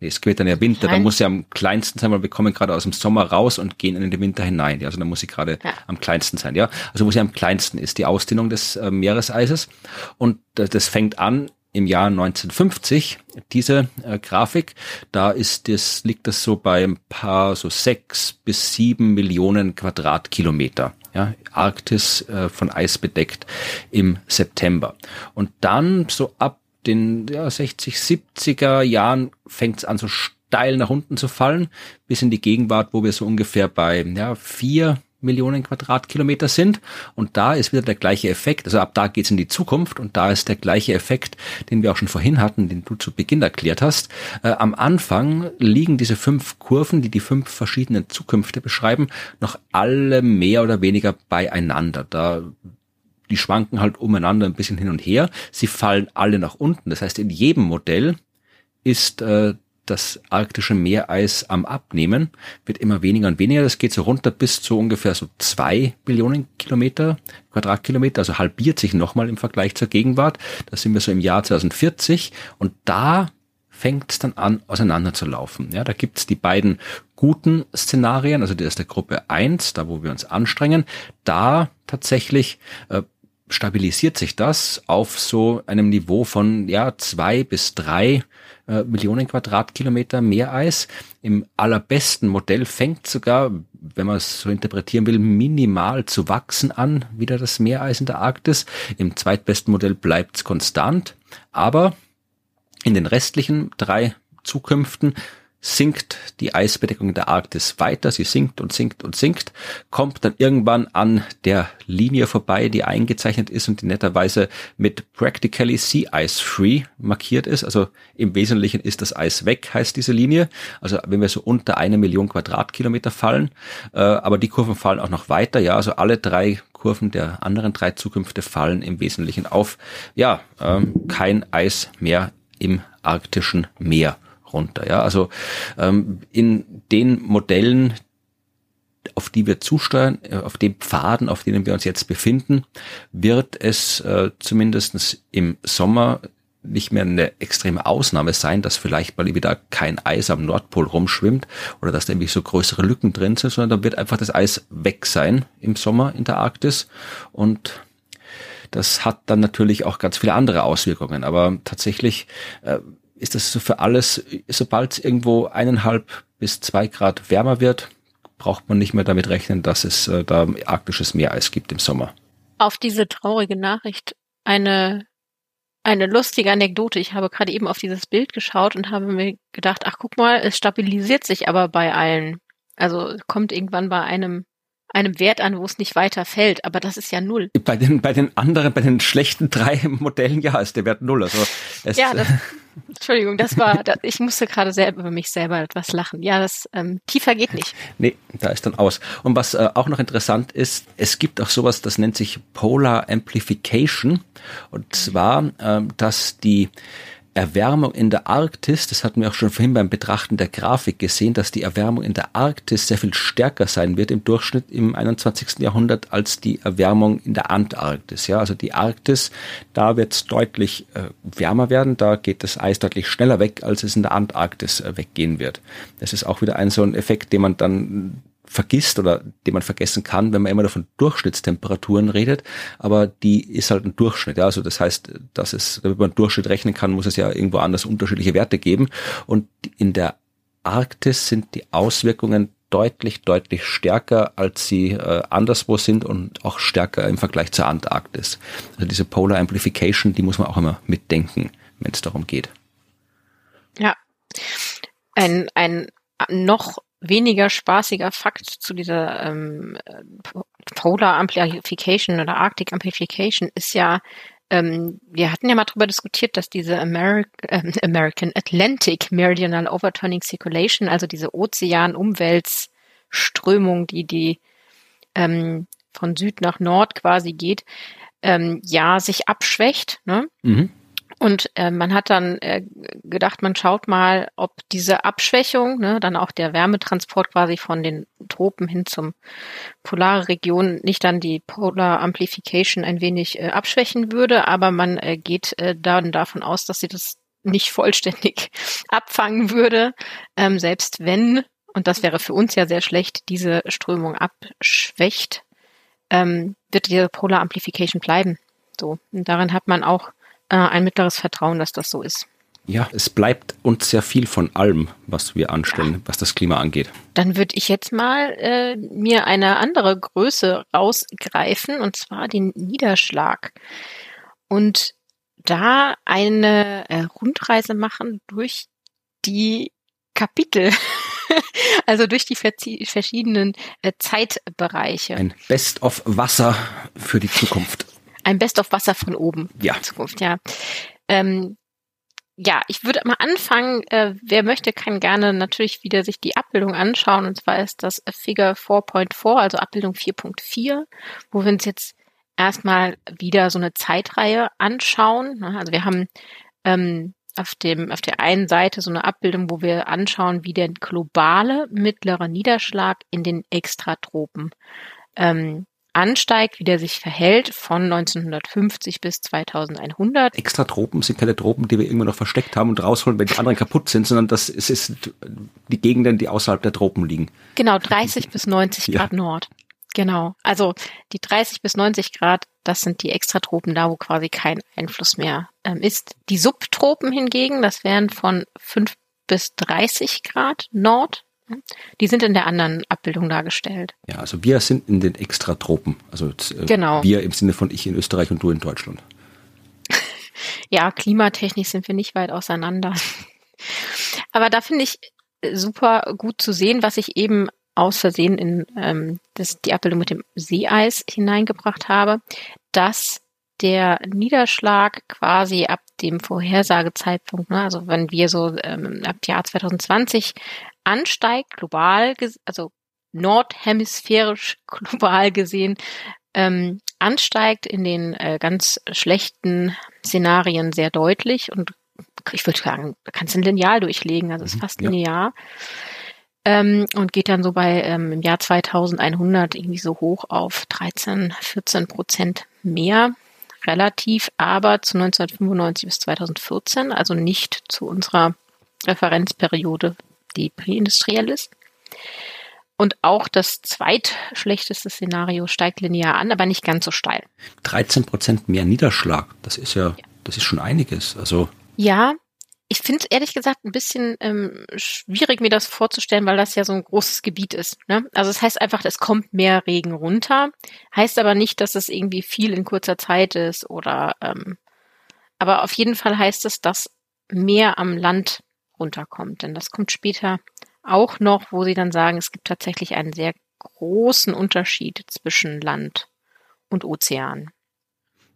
Nee, es geht dann ja Winter, da muss ja am kleinsten sein, weil wir kommen gerade aus dem Sommer raus und gehen in den Winter hinein. Ja, also da muss sie gerade ja. am kleinsten sein, ja. Also wo sie am kleinsten ist, die Ausdehnung des äh, Meereseises. Und äh, das fängt an im Jahr 1950, diese äh, Grafik, da ist das, liegt das so bei ein paar, so sechs bis sieben Millionen Quadratkilometer. Ja, Arktis äh, von Eis bedeckt im September. Und dann so ab den ja, 60, 70er Jahren fängt es an, so steil nach unten zu fallen, bis in die Gegenwart, wo wir so ungefähr bei ja, vier Millionen Quadratkilometer sind. Und da ist wieder der gleiche Effekt. Also ab da geht's in die Zukunft und da ist der gleiche Effekt, den wir auch schon vorhin hatten, den du zu Beginn erklärt hast. Äh, am Anfang liegen diese fünf Kurven, die die fünf verschiedenen Zukünfte beschreiben, noch alle mehr oder weniger beieinander. Da die schwanken halt umeinander ein bisschen hin und her. Sie fallen alle nach unten. Das heißt, in jedem Modell ist äh, das arktische Meereis am Abnehmen, wird immer weniger und weniger. Das geht so runter bis zu ungefähr so zwei Billionen Kilometer, Quadratkilometer, also halbiert sich nochmal im Vergleich zur Gegenwart. Da sind wir so im Jahr 2040 und da fängt es dann an, auseinanderzulaufen. Ja, da gibt's die beiden guten Szenarien, also der ist der Gruppe eins, da wo wir uns anstrengen, da tatsächlich äh, stabilisiert sich das auf so einem Niveau von ja zwei bis drei äh, Millionen Quadratkilometer Meereis. Im allerbesten Modell fängt sogar, wenn man es so interpretieren will, minimal zu wachsen an, wieder das Meereis in der Arktis. Im zweitbesten Modell bleibt es konstant, aber in den restlichen drei Zukünften sinkt die Eisbedeckung der Arktis weiter, sie sinkt und sinkt und sinkt, kommt dann irgendwann an der Linie vorbei, die eingezeichnet ist und die netterweise mit Practically Sea Ice Free markiert ist. Also im Wesentlichen ist das Eis weg, heißt diese Linie. Also wenn wir so unter eine Million Quadratkilometer fallen, äh, aber die Kurven fallen auch noch weiter, ja, also alle drei Kurven der anderen drei Zukünfte fallen im Wesentlichen auf, ja, äh, kein Eis mehr im arktischen Meer runter. Ja, also ähm, in den Modellen, auf die wir zusteuern, äh, auf den Pfaden, auf denen wir uns jetzt befinden, wird es äh, zumindest im Sommer nicht mehr eine extreme Ausnahme sein, dass vielleicht mal wieder kein Eis am Nordpol rumschwimmt oder dass da irgendwie so größere Lücken drin sind, sondern da wird einfach das Eis weg sein im Sommer in der Arktis und das hat dann natürlich auch ganz viele andere Auswirkungen. Aber tatsächlich äh, ist das so für alles, sobald es irgendwo eineinhalb bis zwei Grad wärmer wird, braucht man nicht mehr damit rechnen, dass es äh, da arktisches Meereis gibt im Sommer. Auf diese traurige Nachricht eine eine lustige Anekdote. Ich habe gerade eben auf dieses Bild geschaut und habe mir gedacht, ach guck mal, es stabilisiert sich aber bei allen. Also kommt irgendwann bei einem einem Wert an, wo es nicht weiter fällt, aber das ist ja null. Bei den, bei den anderen, bei den schlechten drei Modellen, ja, ist der Wert null. Also es, ja, das, Entschuldigung, das war, das, ich musste gerade selber über mich selber etwas lachen. Ja, das ähm, tiefer geht nicht. Nee, da ist dann aus. Und was äh, auch noch interessant ist, es gibt auch sowas, das nennt sich Polar Amplification. Und zwar, äh, dass die Erwärmung in der Arktis, das hatten wir auch schon vorhin beim Betrachten der Grafik gesehen, dass die Erwärmung in der Arktis sehr viel stärker sein wird im Durchschnitt im 21. Jahrhundert als die Erwärmung in der Antarktis. Ja, also die Arktis, da wird es deutlich äh, wärmer werden, da geht das Eis deutlich schneller weg, als es in der Antarktis äh, weggehen wird. Das ist auch wieder ein so ein Effekt, den man dann vergisst oder den man vergessen kann, wenn man immer nur von Durchschnittstemperaturen redet, aber die ist halt ein Durchschnitt. Ja? Also das heißt, dass es, damit man Durchschnitt rechnen kann, muss es ja irgendwo anders unterschiedliche Werte geben. Und in der Arktis sind die Auswirkungen deutlich, deutlich stärker, als sie äh, anderswo sind und auch stärker im Vergleich zur Antarktis. Also diese Polar Amplification, die muss man auch immer mitdenken, wenn es darum geht. Ja. Ein, ein noch weniger spaßiger Fakt zu dieser ähm, Polar Amplification oder Arctic Amplification ist ja, ähm, wir hatten ja mal darüber diskutiert, dass diese Ameri äh, American Atlantic Meridional Overturning Circulation, also diese Ozean-Umweltströmung, die die ähm, von Süd nach Nord quasi geht, ähm, ja sich abschwächt. Ne? Mhm. Und äh, man hat dann äh, gedacht, man schaut mal, ob diese Abschwächung, ne, dann auch der Wärmetransport quasi von den Tropen hin zum polare Region nicht dann die Polar Amplification ein wenig äh, abschwächen würde, aber man äh, geht äh, dann davon aus, dass sie das nicht vollständig abfangen würde, ähm, selbst wenn, und das wäre für uns ja sehr schlecht, diese Strömung abschwächt, ähm, wird diese Polar Amplification bleiben. So, und daran hat man auch äh, ein mittleres Vertrauen, dass das so ist. Ja, es bleibt uns sehr viel von allem, was wir anstellen, ja. was das Klima angeht. Dann würde ich jetzt mal äh, mir eine andere Größe rausgreifen, und zwar den Niederschlag. Und da eine äh, Rundreise machen durch die Kapitel, also durch die verschiedenen äh, Zeitbereiche. Ein Best of Wasser für die Zukunft. Ein Best of Wasser von oben. Ja. In Zukunft, ja. Ähm, ja, ich würde mal anfangen. Äh, wer möchte, kann gerne natürlich wieder sich die Abbildung anschauen. Und zwar ist das Figure 4.4, also Abbildung 4.4, wo wir uns jetzt erstmal wieder so eine Zeitreihe anschauen. Also wir haben ähm, auf dem auf der einen Seite so eine Abbildung, wo wir anschauen, wie der globale mittlere Niederschlag in den Extratropen ähm, ansteigt, wie der sich verhält von 1950 bis 2100. Extratropen sind keine Tropen, die wir irgendwo noch versteckt haben und rausholen, wenn die anderen kaputt sind, sondern das ist, ist die Gegenden, die außerhalb der Tropen liegen. Genau, 30 bis 90 Grad ja. Nord. Genau. Also die 30 bis 90 Grad, das sind die Extratropen, da wo quasi kein Einfluss mehr ähm, ist. Die Subtropen hingegen, das wären von 5 bis 30 Grad Nord die sind in der anderen Abbildung dargestellt. Ja, also wir sind in den Extratropen. Also äh, genau. wir im Sinne von ich in Österreich und du in Deutschland. ja, klimatechnisch sind wir nicht weit auseinander. Aber da finde ich super gut zu sehen, was ich eben aus Versehen in ähm, das, die Abbildung mit dem Seeeis hineingebracht habe, dass der Niederschlag quasi ab dem Vorhersagezeitpunkt, ne, also wenn wir so ähm, ab Jahr 2020 ansteigt, global, also nordhemisphärisch global gesehen, ähm, ansteigt in den äh, ganz schlechten Szenarien sehr deutlich und ich würde sagen, kannst du ein Lineal durchlegen, also ist mhm, fast linear. Ja. Ähm, und geht dann so bei ähm, im Jahr 2100 irgendwie so hoch auf 13, 14 Prozent mehr relativ, aber zu 1995 bis 2014, also nicht zu unserer Referenzperiode die präindustriell ist. Und auch das zweitschlechteste Szenario steigt linear an, aber nicht ganz so steil. 13 Prozent mehr Niederschlag, das ist ja, ja, das ist schon einiges. Also ja, ich finde es ehrlich gesagt ein bisschen ähm, schwierig, mir das vorzustellen, weil das ja so ein großes Gebiet ist. Ne? Also es das heißt einfach, es kommt mehr Regen runter, heißt aber nicht, dass es irgendwie viel in kurzer Zeit ist oder. Ähm, aber auf jeden Fall heißt es, dass mehr am Land runterkommt. Denn das kommt später auch noch, wo sie dann sagen, es gibt tatsächlich einen sehr großen Unterschied zwischen Land und Ozean.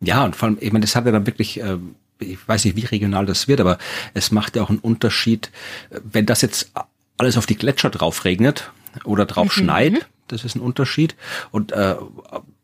Ja, und vor allem, ich meine, das hat ja dann wirklich, äh, ich weiß nicht, wie regional das wird, aber es macht ja auch einen Unterschied, wenn das jetzt alles auf die Gletscher drauf regnet oder drauf mhm. schneit, das ist ein Unterschied. Und äh,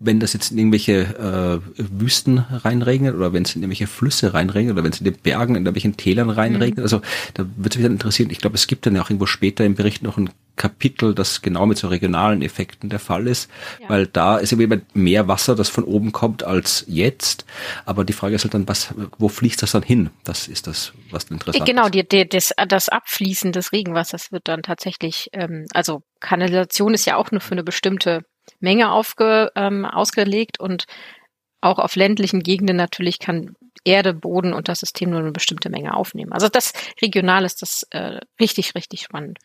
wenn das jetzt in irgendwelche äh, Wüsten reinregnet oder wenn es in irgendwelche Flüsse reinregnet oder wenn es in den Bergen, in irgendwelchen Tälern reinregnet, mhm. also da wird es wieder interessieren. Ich glaube, es gibt dann ja auch irgendwo später im Bericht noch ein Kapitel, das genau mit so regionalen Effekten der Fall ist, ja. weil da ist immer mehr Wasser, das von oben kommt als jetzt. Aber die Frage ist halt dann, was, wo fließt das dann hin? Das ist das, was interessant genau, ist. Genau, das, das Abfließen des Regenwassers wird dann tatsächlich, ähm, also Kanalisation ist ja auch nur für eine bestimmte Menge aufge, ähm, ausgelegt und auch auf ländlichen Gegenden natürlich kann Erde, Boden und das System nur eine bestimmte Menge aufnehmen. Also das regional ist das äh, richtig, richtig spannend.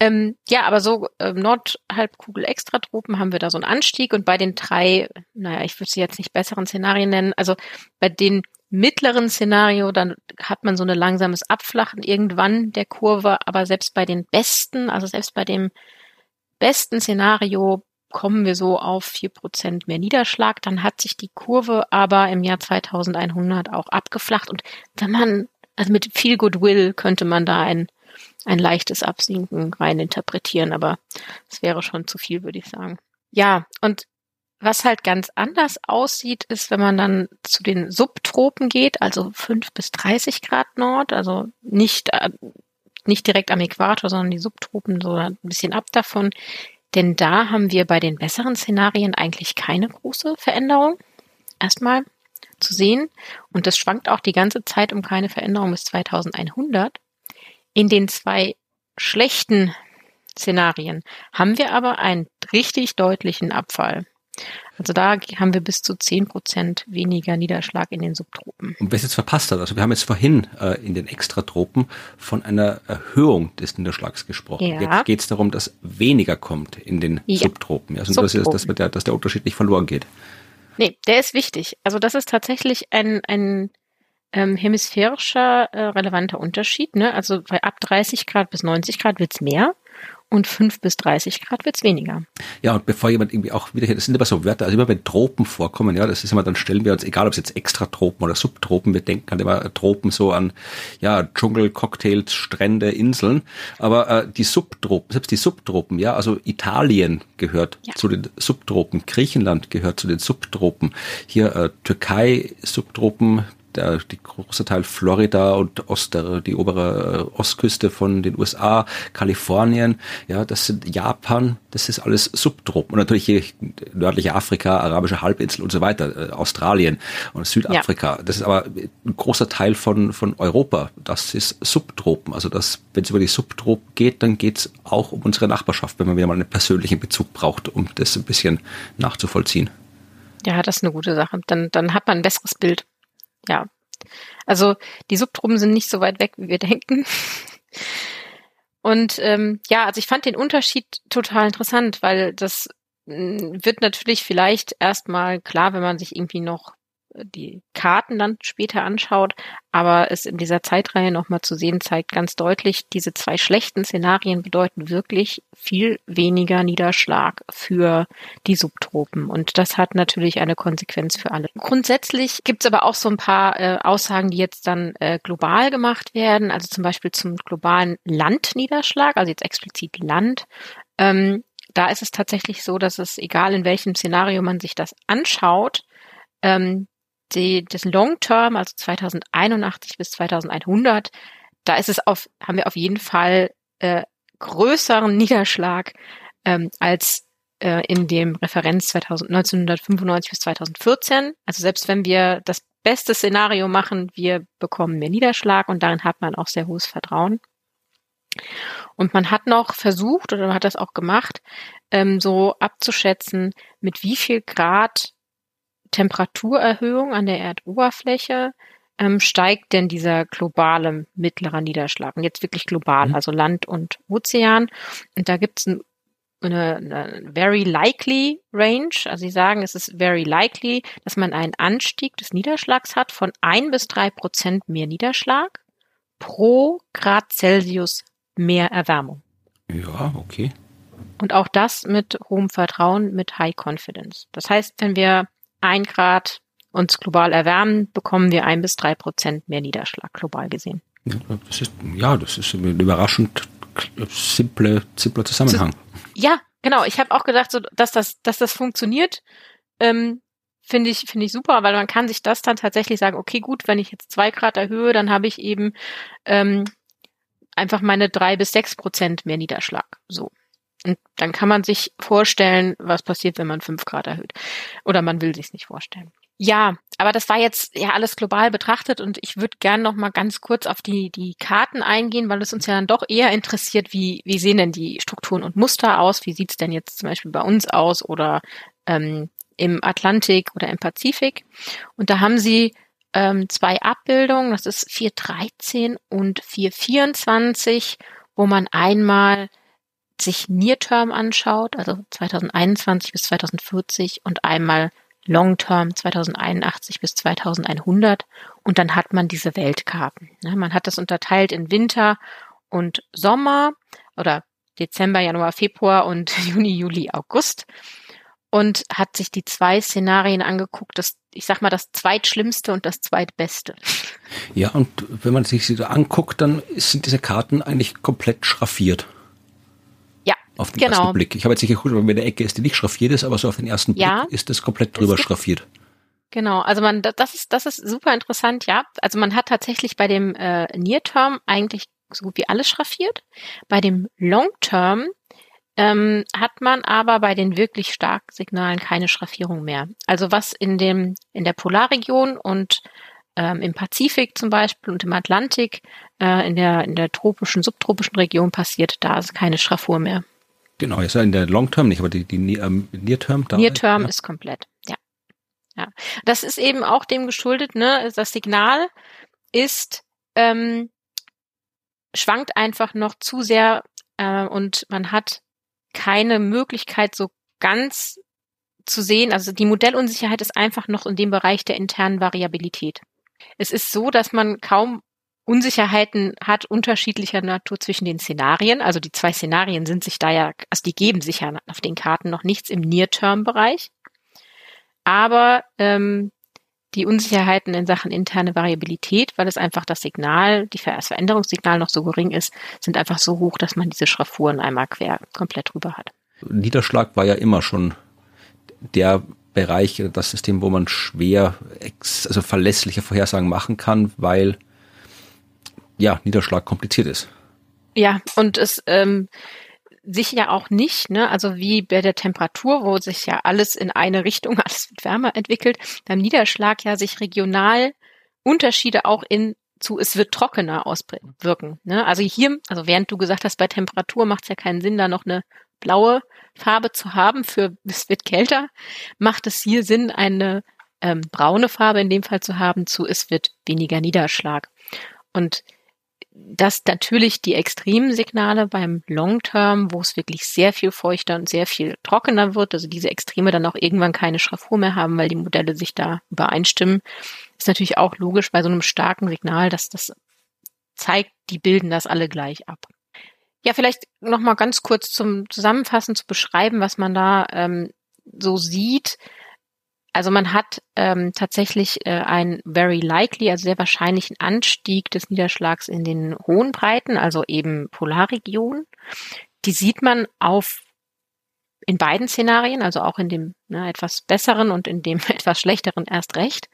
Ähm, ja, aber so äh, Nordhalbkugel Extratropen haben wir da so einen Anstieg und bei den drei, naja, ich würde sie jetzt nicht besseren Szenarien nennen, also bei den mittleren Szenario, dann hat man so ein langsames Abflachen irgendwann der Kurve, aber selbst bei den besten, also selbst bei dem besten Szenario kommen wir so auf vier Prozent mehr Niederschlag. Dann hat sich die Kurve aber im Jahr 2100 auch abgeflacht. Und wenn man, also mit viel Goodwill könnte man da ein, ein leichtes Absinken rein interpretieren, aber es wäre schon zu viel, würde ich sagen. Ja, und was halt ganz anders aussieht, ist, wenn man dann zu den Subtropen geht, also fünf bis dreißig Grad Nord, also nicht, nicht direkt am Äquator, sondern die Subtropen so ein bisschen ab davon. Denn da haben wir bei den besseren Szenarien eigentlich keine große Veränderung. Erstmal zu sehen. Und das schwankt auch die ganze Zeit um keine Veränderung bis 2100. In den zwei schlechten Szenarien haben wir aber einen richtig deutlichen Abfall. Also da haben wir bis zu zehn Prozent weniger Niederschlag in den Subtropen. Und wer es jetzt verpasst hat, also wir haben jetzt vorhin äh, in den Extratropen von einer Erhöhung des Niederschlags gesprochen. Ja. Jetzt geht es darum, dass weniger kommt in den ja. Subtropen. Also Subtropen. Das ist, dass, der, dass der Unterschied nicht verloren geht. Nee, der ist wichtig. Also das ist tatsächlich ein, ein ähm, hemisphärischer äh, relevanter Unterschied. Ne? Also bei ab 30 Grad bis 90 Grad wird's mehr und 5 bis 30 Grad wird's weniger. Ja, und bevor jemand irgendwie auch wieder, das sind immer so Wörter, also immer wenn Tropen vorkommen, ja, das ist immer, dann stellen wir uns, egal ob es jetzt Extratropen oder Subtropen, wir denken halt immer Tropen so an, ja, Dschungel, Cocktails, Strände, Inseln, aber äh, die Subtropen, selbst die Subtropen, ja, also Italien gehört ja. zu den Subtropen, Griechenland gehört zu den Subtropen, hier äh, Türkei, Subtropen, der, die große Teil Florida und Ost, die obere äh, Ostküste von den USA, Kalifornien, ja, das sind Japan, das ist alles Subtropen und natürlich hier nördliche Afrika, arabische Halbinsel und so weiter, äh, Australien und Südafrika. Ja. Das ist aber ein großer Teil von, von Europa. Das ist Subtropen. Also das, wenn es über die Subtropen geht, dann geht es auch um unsere Nachbarschaft, wenn man wieder mal einen persönlichen Bezug braucht, um das ein bisschen nachzuvollziehen. Ja, das ist eine gute Sache. Dann, dann hat man ein besseres Bild ja. Also die Subtropen sind nicht so weit weg, wie wir denken. Und ähm, ja, also ich fand den Unterschied total interessant, weil das mm, wird natürlich vielleicht erstmal klar, wenn man sich irgendwie noch die Karten dann später anschaut, aber es in dieser Zeitreihe nochmal zu sehen zeigt ganz deutlich, diese zwei schlechten Szenarien bedeuten wirklich viel weniger Niederschlag für die Subtropen. Und das hat natürlich eine Konsequenz für alle. Grundsätzlich gibt es aber auch so ein paar äh, Aussagen, die jetzt dann äh, global gemacht werden, also zum Beispiel zum globalen Landniederschlag, also jetzt explizit Land. Ähm, da ist es tatsächlich so, dass es, egal in welchem Szenario man sich das anschaut, ähm, die, das Long Term, also 2081 bis 2100, da ist es auf, haben wir auf jeden Fall äh, größeren Niederschlag ähm, als äh, in dem Referenz 2000, 1995 bis 2014. Also selbst wenn wir das beste Szenario machen, wir bekommen mehr Niederschlag und darin hat man auch sehr hohes Vertrauen. Und man hat noch versucht oder man hat das auch gemacht, ähm, so abzuschätzen, mit wie viel Grad Temperaturerhöhung an der Erdoberfläche ähm, steigt denn dieser globale mittlerer Niederschlag. Und jetzt wirklich global, mhm. also Land und Ozean. Und da gibt es ein, eine, eine very likely range. Also sie sagen, es ist very likely, dass man einen Anstieg des Niederschlags hat von ein bis drei Prozent mehr Niederschlag pro Grad Celsius mehr Erwärmung. Ja, okay. Und auch das mit hohem Vertrauen, mit High Confidence. Das heißt, wenn wir ein Grad uns global erwärmen, bekommen wir ein bis drei Prozent mehr Niederschlag global gesehen. Ja, das ist, ja, das ist ein überraschend simple, simpler Zusammenhang. Ja, genau. Ich habe auch gedacht, so, dass das, dass das funktioniert. Ähm, finde ich finde ich super, weil man kann sich das dann tatsächlich sagen, okay, gut, wenn ich jetzt zwei Grad erhöhe, dann habe ich eben ähm, einfach meine drei bis sechs Prozent mehr Niederschlag. So. Und dann kann man sich vorstellen, was passiert, wenn man fünf Grad erhöht. Oder man will sich nicht vorstellen. Ja, aber das war jetzt ja alles global betrachtet und ich würde gern noch mal ganz kurz auf die die Karten eingehen, weil es uns ja dann doch eher interessiert, wie wie sehen denn die Strukturen und Muster aus? Wie sieht's denn jetzt zum Beispiel bei uns aus oder ähm, im Atlantik oder im Pazifik? Und da haben sie ähm, zwei Abbildungen, das ist 413 und 424, wo man einmal sich Near Term anschaut, also 2021 bis 2040 und einmal Long Term 2081 bis 2100 und dann hat man diese Weltkarten. Man hat das unterteilt in Winter und Sommer oder Dezember, Januar, Februar und Juni, Juli, August und hat sich die zwei Szenarien angeguckt, das, ich sag mal, das zweitschlimmste und das zweitbeste. Ja, und wenn man sich sie so anguckt, dann sind diese Karten eigentlich komplett schraffiert. Auf den genau. ersten Blick. Ich habe jetzt nicht geguckt, ob in der Ecke ist, die nicht schraffiert ist, aber so auf den ersten Ja. Blick ist das komplett drüber schraffiert. Genau, also man, das ist, das ist super interessant, ja. Also man hat tatsächlich bei dem äh, Near Term eigentlich so gut wie alles schraffiert. Bei dem Long Term ähm, hat man aber bei den wirklich starken Signalen keine Schraffierung mehr. Also was in dem in der Polarregion und ähm, im Pazifik zum Beispiel und im Atlantik äh, in der in der tropischen subtropischen Region passiert, da ist keine Schraffur mehr. Genau, jetzt in der Long Term nicht, aber die, die ähm, Near Term da. Near Term ja. ist komplett, ja. Ja. Das ist eben auch dem geschuldet, ne? Das Signal ist, ähm, schwankt einfach noch zu sehr äh, und man hat keine Möglichkeit, so ganz zu sehen. Also die Modellunsicherheit ist einfach noch in dem Bereich der internen Variabilität. Es ist so, dass man kaum Unsicherheiten hat unterschiedlicher Natur zwischen den Szenarien. Also die zwei Szenarien sind sich da ja, also die geben sich ja auf den Karten noch nichts im Near-Term-Bereich. Aber ähm, die Unsicherheiten in Sachen interne Variabilität, weil es einfach das Signal, die das Veränderungssignal noch so gering ist, sind einfach so hoch, dass man diese Schraffuren einmal quer komplett drüber hat. Niederschlag war ja immer schon der Bereich, das System, wo man schwer, also verlässliche Vorhersagen machen kann, weil ja, Niederschlag kompliziert ist. Ja, und es ähm, sich ja auch nicht, ne, also wie bei der Temperatur, wo sich ja alles in eine Richtung, alles wird wärmer entwickelt, beim Niederschlag ja sich regional Unterschiede auch in zu, es wird trockener auswirken. Ne? Also hier, also während du gesagt hast, bei Temperatur macht es ja keinen Sinn, da noch eine blaue Farbe zu haben für es wird kälter, macht es hier Sinn, eine ähm, braune Farbe in dem Fall zu haben zu es wird weniger Niederschlag. Und dass natürlich die extremen Signale beim Long Term, wo es wirklich sehr viel feuchter und sehr viel trockener wird, also diese Extreme dann auch irgendwann keine Schraffur mehr haben, weil die Modelle sich da übereinstimmen, ist natürlich auch logisch bei so einem starken Signal, dass das zeigt, die bilden das alle gleich ab. Ja, vielleicht noch mal ganz kurz zum Zusammenfassen zu beschreiben, was man da ähm, so sieht. Also man hat ähm, tatsächlich äh, einen very likely, also sehr wahrscheinlichen Anstieg des Niederschlags in den hohen Breiten, also eben Polarregionen. Die sieht man auf in beiden Szenarien, also auch in dem ne, etwas besseren und in dem etwas schlechteren erst recht.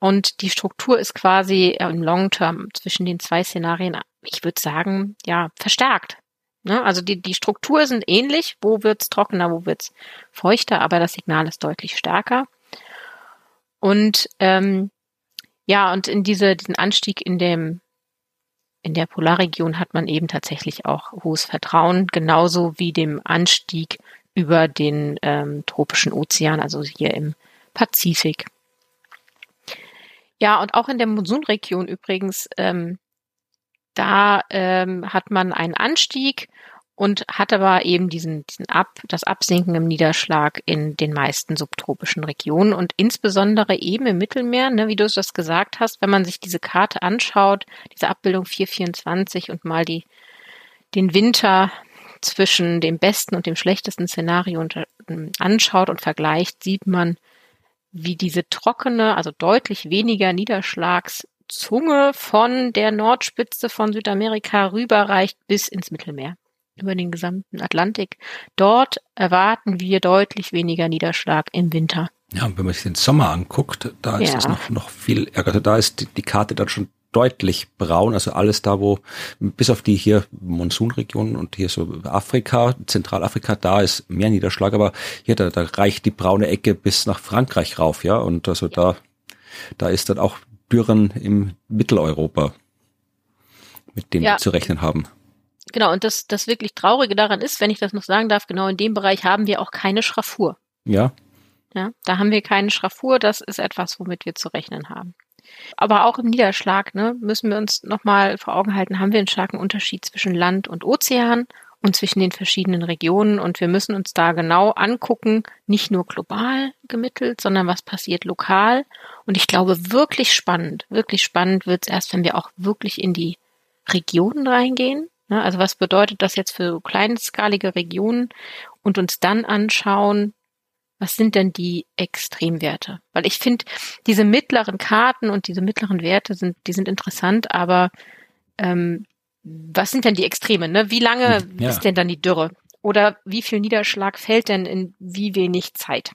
Und die Struktur ist quasi im Long Term zwischen den zwei Szenarien, ich würde sagen, ja, verstärkt. Ne? Also die, die Struktur sind ähnlich, wo wird's trockener, wo wird's feuchter, aber das Signal ist deutlich stärker. Und ähm, ja, und in diese, diesen Anstieg in dem in der Polarregion hat man eben tatsächlich auch hohes Vertrauen, genauso wie dem Anstieg über den ähm, tropischen Ozean, also hier im Pazifik. Ja, und auch in der Monsunregion übrigens, ähm, da ähm, hat man einen Anstieg und hat aber eben diesen, diesen Ab, das Absinken im Niederschlag in den meisten subtropischen Regionen und insbesondere eben im Mittelmeer, ne, wie du das gesagt hast, wenn man sich diese Karte anschaut, diese Abbildung 424 und mal die, den Winter zwischen dem besten und dem schlechtesten Szenario unter, anschaut und vergleicht, sieht man, wie diese trockene, also deutlich weniger Niederschlagszunge von der Nordspitze von Südamerika rüberreicht bis ins Mittelmeer über den gesamten Atlantik. Dort erwarten wir deutlich weniger Niederschlag im Winter. Ja, und wenn man sich den Sommer anguckt, da ist Ja. es noch, noch viel ärger. Also da ist die, die Karte dann schon deutlich braun, also alles da, wo, bis auf die hier Monsunregionen und hier so Afrika, Zentralafrika, da ist mehr Niederschlag, aber hier, da, da reicht die braune Ecke bis nach Frankreich rauf, ja, und also da, da ist dann auch Dürren im Mitteleuropa, mit denen Ja. wir zu rechnen haben. Genau, und das, das wirklich Traurige daran ist, wenn ich das noch sagen darf, genau in dem Bereich haben wir auch keine Schraffur. Ja, Ja, da haben wir keine Schraffur, das ist etwas, womit wir zu rechnen haben. Aber auch im Niederschlag ne, müssen wir uns nochmal vor Augen halten, haben wir einen starken Unterschied zwischen Land und Ozean und zwischen den verschiedenen Regionen. Und wir müssen uns da genau angucken, nicht nur global gemittelt, sondern was passiert lokal. Und ich glaube, wirklich spannend, wirklich spannend wird es erst, wenn wir auch wirklich in die Regionen reingehen. Ne, also was bedeutet das jetzt für kleinskalige Regionen und uns dann anschauen, was sind denn die Extremwerte? Weil ich finde, diese mittleren Karten und diese mittleren Werte sind, die sind interessant, aber ähm, was sind denn die Extreme? Ne? Wie lange hm, ja. ist denn dann die Dürre? Oder wie viel Niederschlag fällt denn in wie wenig Zeit?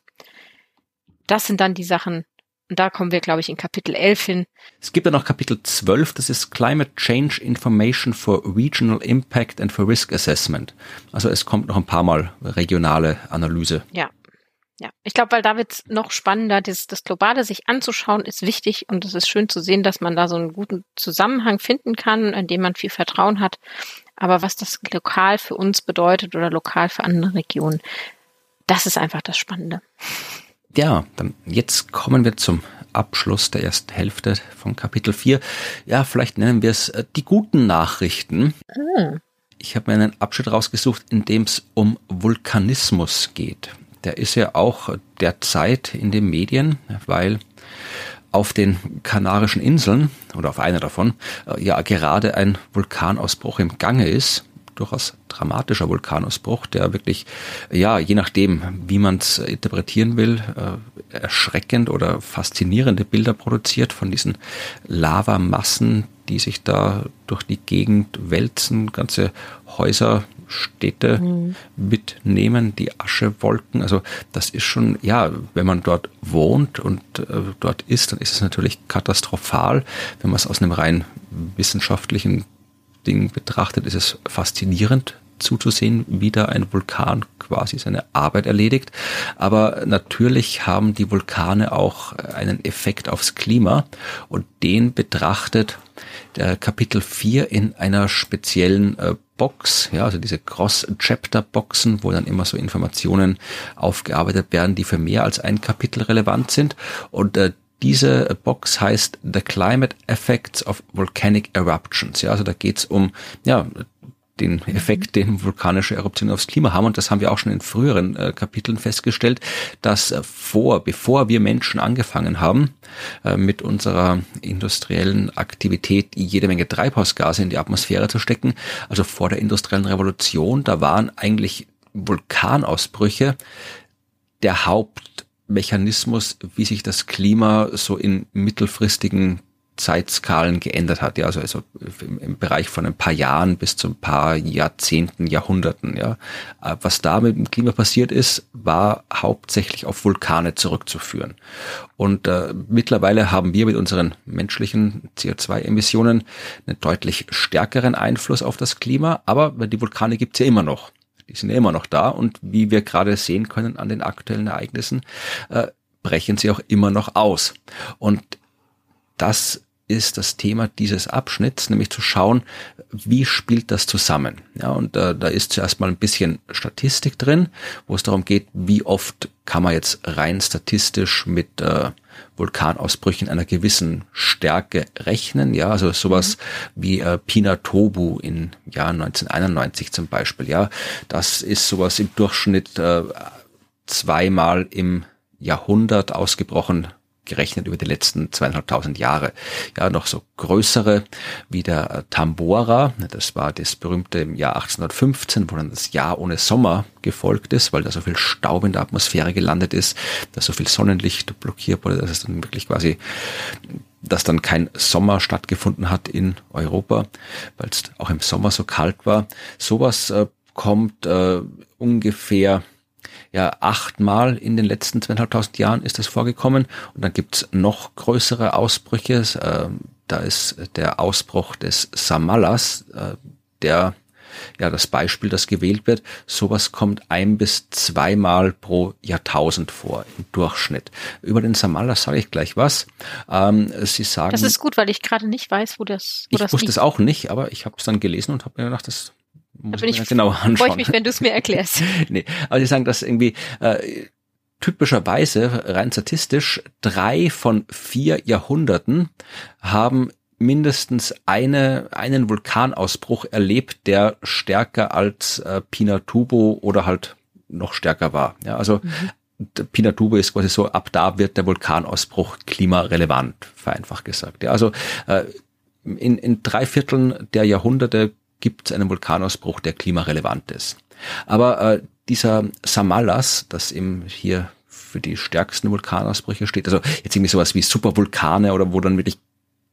Das sind dann die Sachen, und da kommen wir, glaube ich, in Kapitel 11 hin. Es gibt ja noch Kapitel 12, das ist Climate Change Information for Regional Impact and for Risk Assessment. Also es kommt noch ein paar Mal regionale Analyse. Ja. Ja, ich glaube, weil da wird es noch spannender, das, das Globale sich anzuschauen, ist wichtig und es ist schön zu sehen, dass man da so einen guten Zusammenhang finden kann, in dem man viel Vertrauen hat. Aber was das lokal für uns bedeutet oder lokal für andere Regionen, das ist einfach das Spannende. Ja, dann jetzt kommen wir zum Abschluss der ersten Hälfte von Kapitel 4. Ja, vielleicht nennen wir es äh, die guten Nachrichten. Hm. Ich habe mir einen Abschnitt rausgesucht, in dem es um Vulkanismus geht. Der ist ja auch derzeit in den Medien, weil auf den Kanarischen Inseln oder auf einer davon äh, ja gerade ein Vulkanausbruch im Gange ist durchaus dramatischer Vulkanausbruch, der wirklich, ja, je nachdem, wie man es interpretieren will, äh, erschreckend oder faszinierende Bilder produziert von diesen Lavamassen, die sich da durch die Gegend wälzen, ganze Häuser, Städte mhm. mitnehmen, die Aschewolken. Also das ist schon, ja, wenn man dort wohnt und äh, dort ist, dann ist es natürlich katastrophal. Wenn man es aus einem rein wissenschaftlichen Ding betrachtet, ist es faszinierend zuzusehen, wie da ein Vulkan quasi seine Arbeit erledigt. Aber natürlich haben die Vulkane auch einen Effekt aufs Klima und den betrachtet der Kapitel 4 in einer speziellen äh, Box, ja, also diese Cross-Chapter-Boxen, wo dann immer so Informationen aufgearbeitet werden, die für mehr als ein Kapitel relevant sind. Und äh, diese Box heißt The Climate Effects of Volcanic Eruptions. Ja, also da geht's um ja, den Effekt, den vulkanische Eruptionen aufs Klima haben. Und das haben wir auch schon in früheren äh, Kapiteln festgestellt, dass äh, vor, bevor wir Menschen angefangen haben, äh, mit unserer industriellen Aktivität jede Menge Treibhausgase in die Atmosphäre zu stecken, also vor der industriellen Revolution, da waren eigentlich Vulkanausbrüche der Haupt Mechanismus, wie sich das Klima so in mittelfristigen Zeitskalen geändert hat, ja, also, also im, Bereich von ein paar Jahren bis zu ein paar Jahrzehnten, Jahrhunderten, ja. Äh, was da mit dem Klima passiert ist, war hauptsächlich auf Vulkane zurückzuführen. Und äh, mittlerweile haben wir mit unseren menschlichen CO2-Emissionen einen deutlich stärkeren Einfluss auf das Klima, aber die Vulkane gibt's ja immer noch die sind ja immer noch da und wie wir gerade sehen können an den aktuellen Ereignissen, äh, brechen sie auch immer noch aus. Und das ist das Thema dieses Abschnitts, nämlich zu schauen, wie spielt das zusammen. Ja, und äh, da ist zuerst mal ein bisschen Statistik drin, wo es darum geht, wie oft kann man jetzt rein statistisch mit äh, Vulkanausbrüchen einer gewissen Stärke rechnen. Ja, also sowas mhm. wie äh, Pinatobu im Jahr 1991 zum Beispiel. Ja, das ist sowas im Durchschnitt äh, zweimal im Jahrhundert ausgebrochen gerechnet über die letzten zweieinhalbtausend Jahre. Ja, noch so größere wie der Tambora, das war das berühmte im Jahr 1815, wo dann das Jahr ohne Sommer gefolgt ist, weil da so viel Staub in der Atmosphäre gelandet ist, dass so viel Sonnenlicht blockiert wurde, dass es dann wirklich quasi dass dann kein Sommer stattgefunden hat in Europa, weil es auch im Sommer so kalt war. Sowas äh, kommt äh, ungefähr ja achtmal in den letzten zweieinhalbtausend Jahren ist das vorgekommen. Und dann gibt's noch größere Ausbrüche. Äh, da ist der Ausbruch des Samalas, äh, der ja das Beispiel, das gewählt wird. Sowas kommt ein bis zweimal pro Jahrtausend vor im Durchschnitt. Über den Samalas sage ich gleich was. Ähm, Sie sagen. Das ist gut, weil ich gerade nicht weiß, wo das. Wo ich das wusste es auch nicht, aber ich habe es dann gelesen und habe mir gedacht, das muss da bin ich genau anschauen. Freue ich mich, wenn du es mir erklärst. nee, aber sie sagen, dass irgendwie äh, typischerweise rein statistisch drei von vier Jahrhunderten haben mindestens eine, einen Vulkanausbruch erlebt, der stärker als äh, Pinatubo oder halt noch stärker war. Ja, also mhm. Pinatubo ist quasi so, ab da wird der Vulkanausbruch klimarelevant, vereinfacht gesagt. Ja, also äh, in, in drei Vierteln der Jahrhunderte gibt es einen Vulkanausbruch, der klimarelevant ist. Aber äh, dieser Samalas, das eben hier für die stärksten Vulkanausbrüche steht, also jetzt irgendwie sowas wie Supervulkane oder wo dann wirklich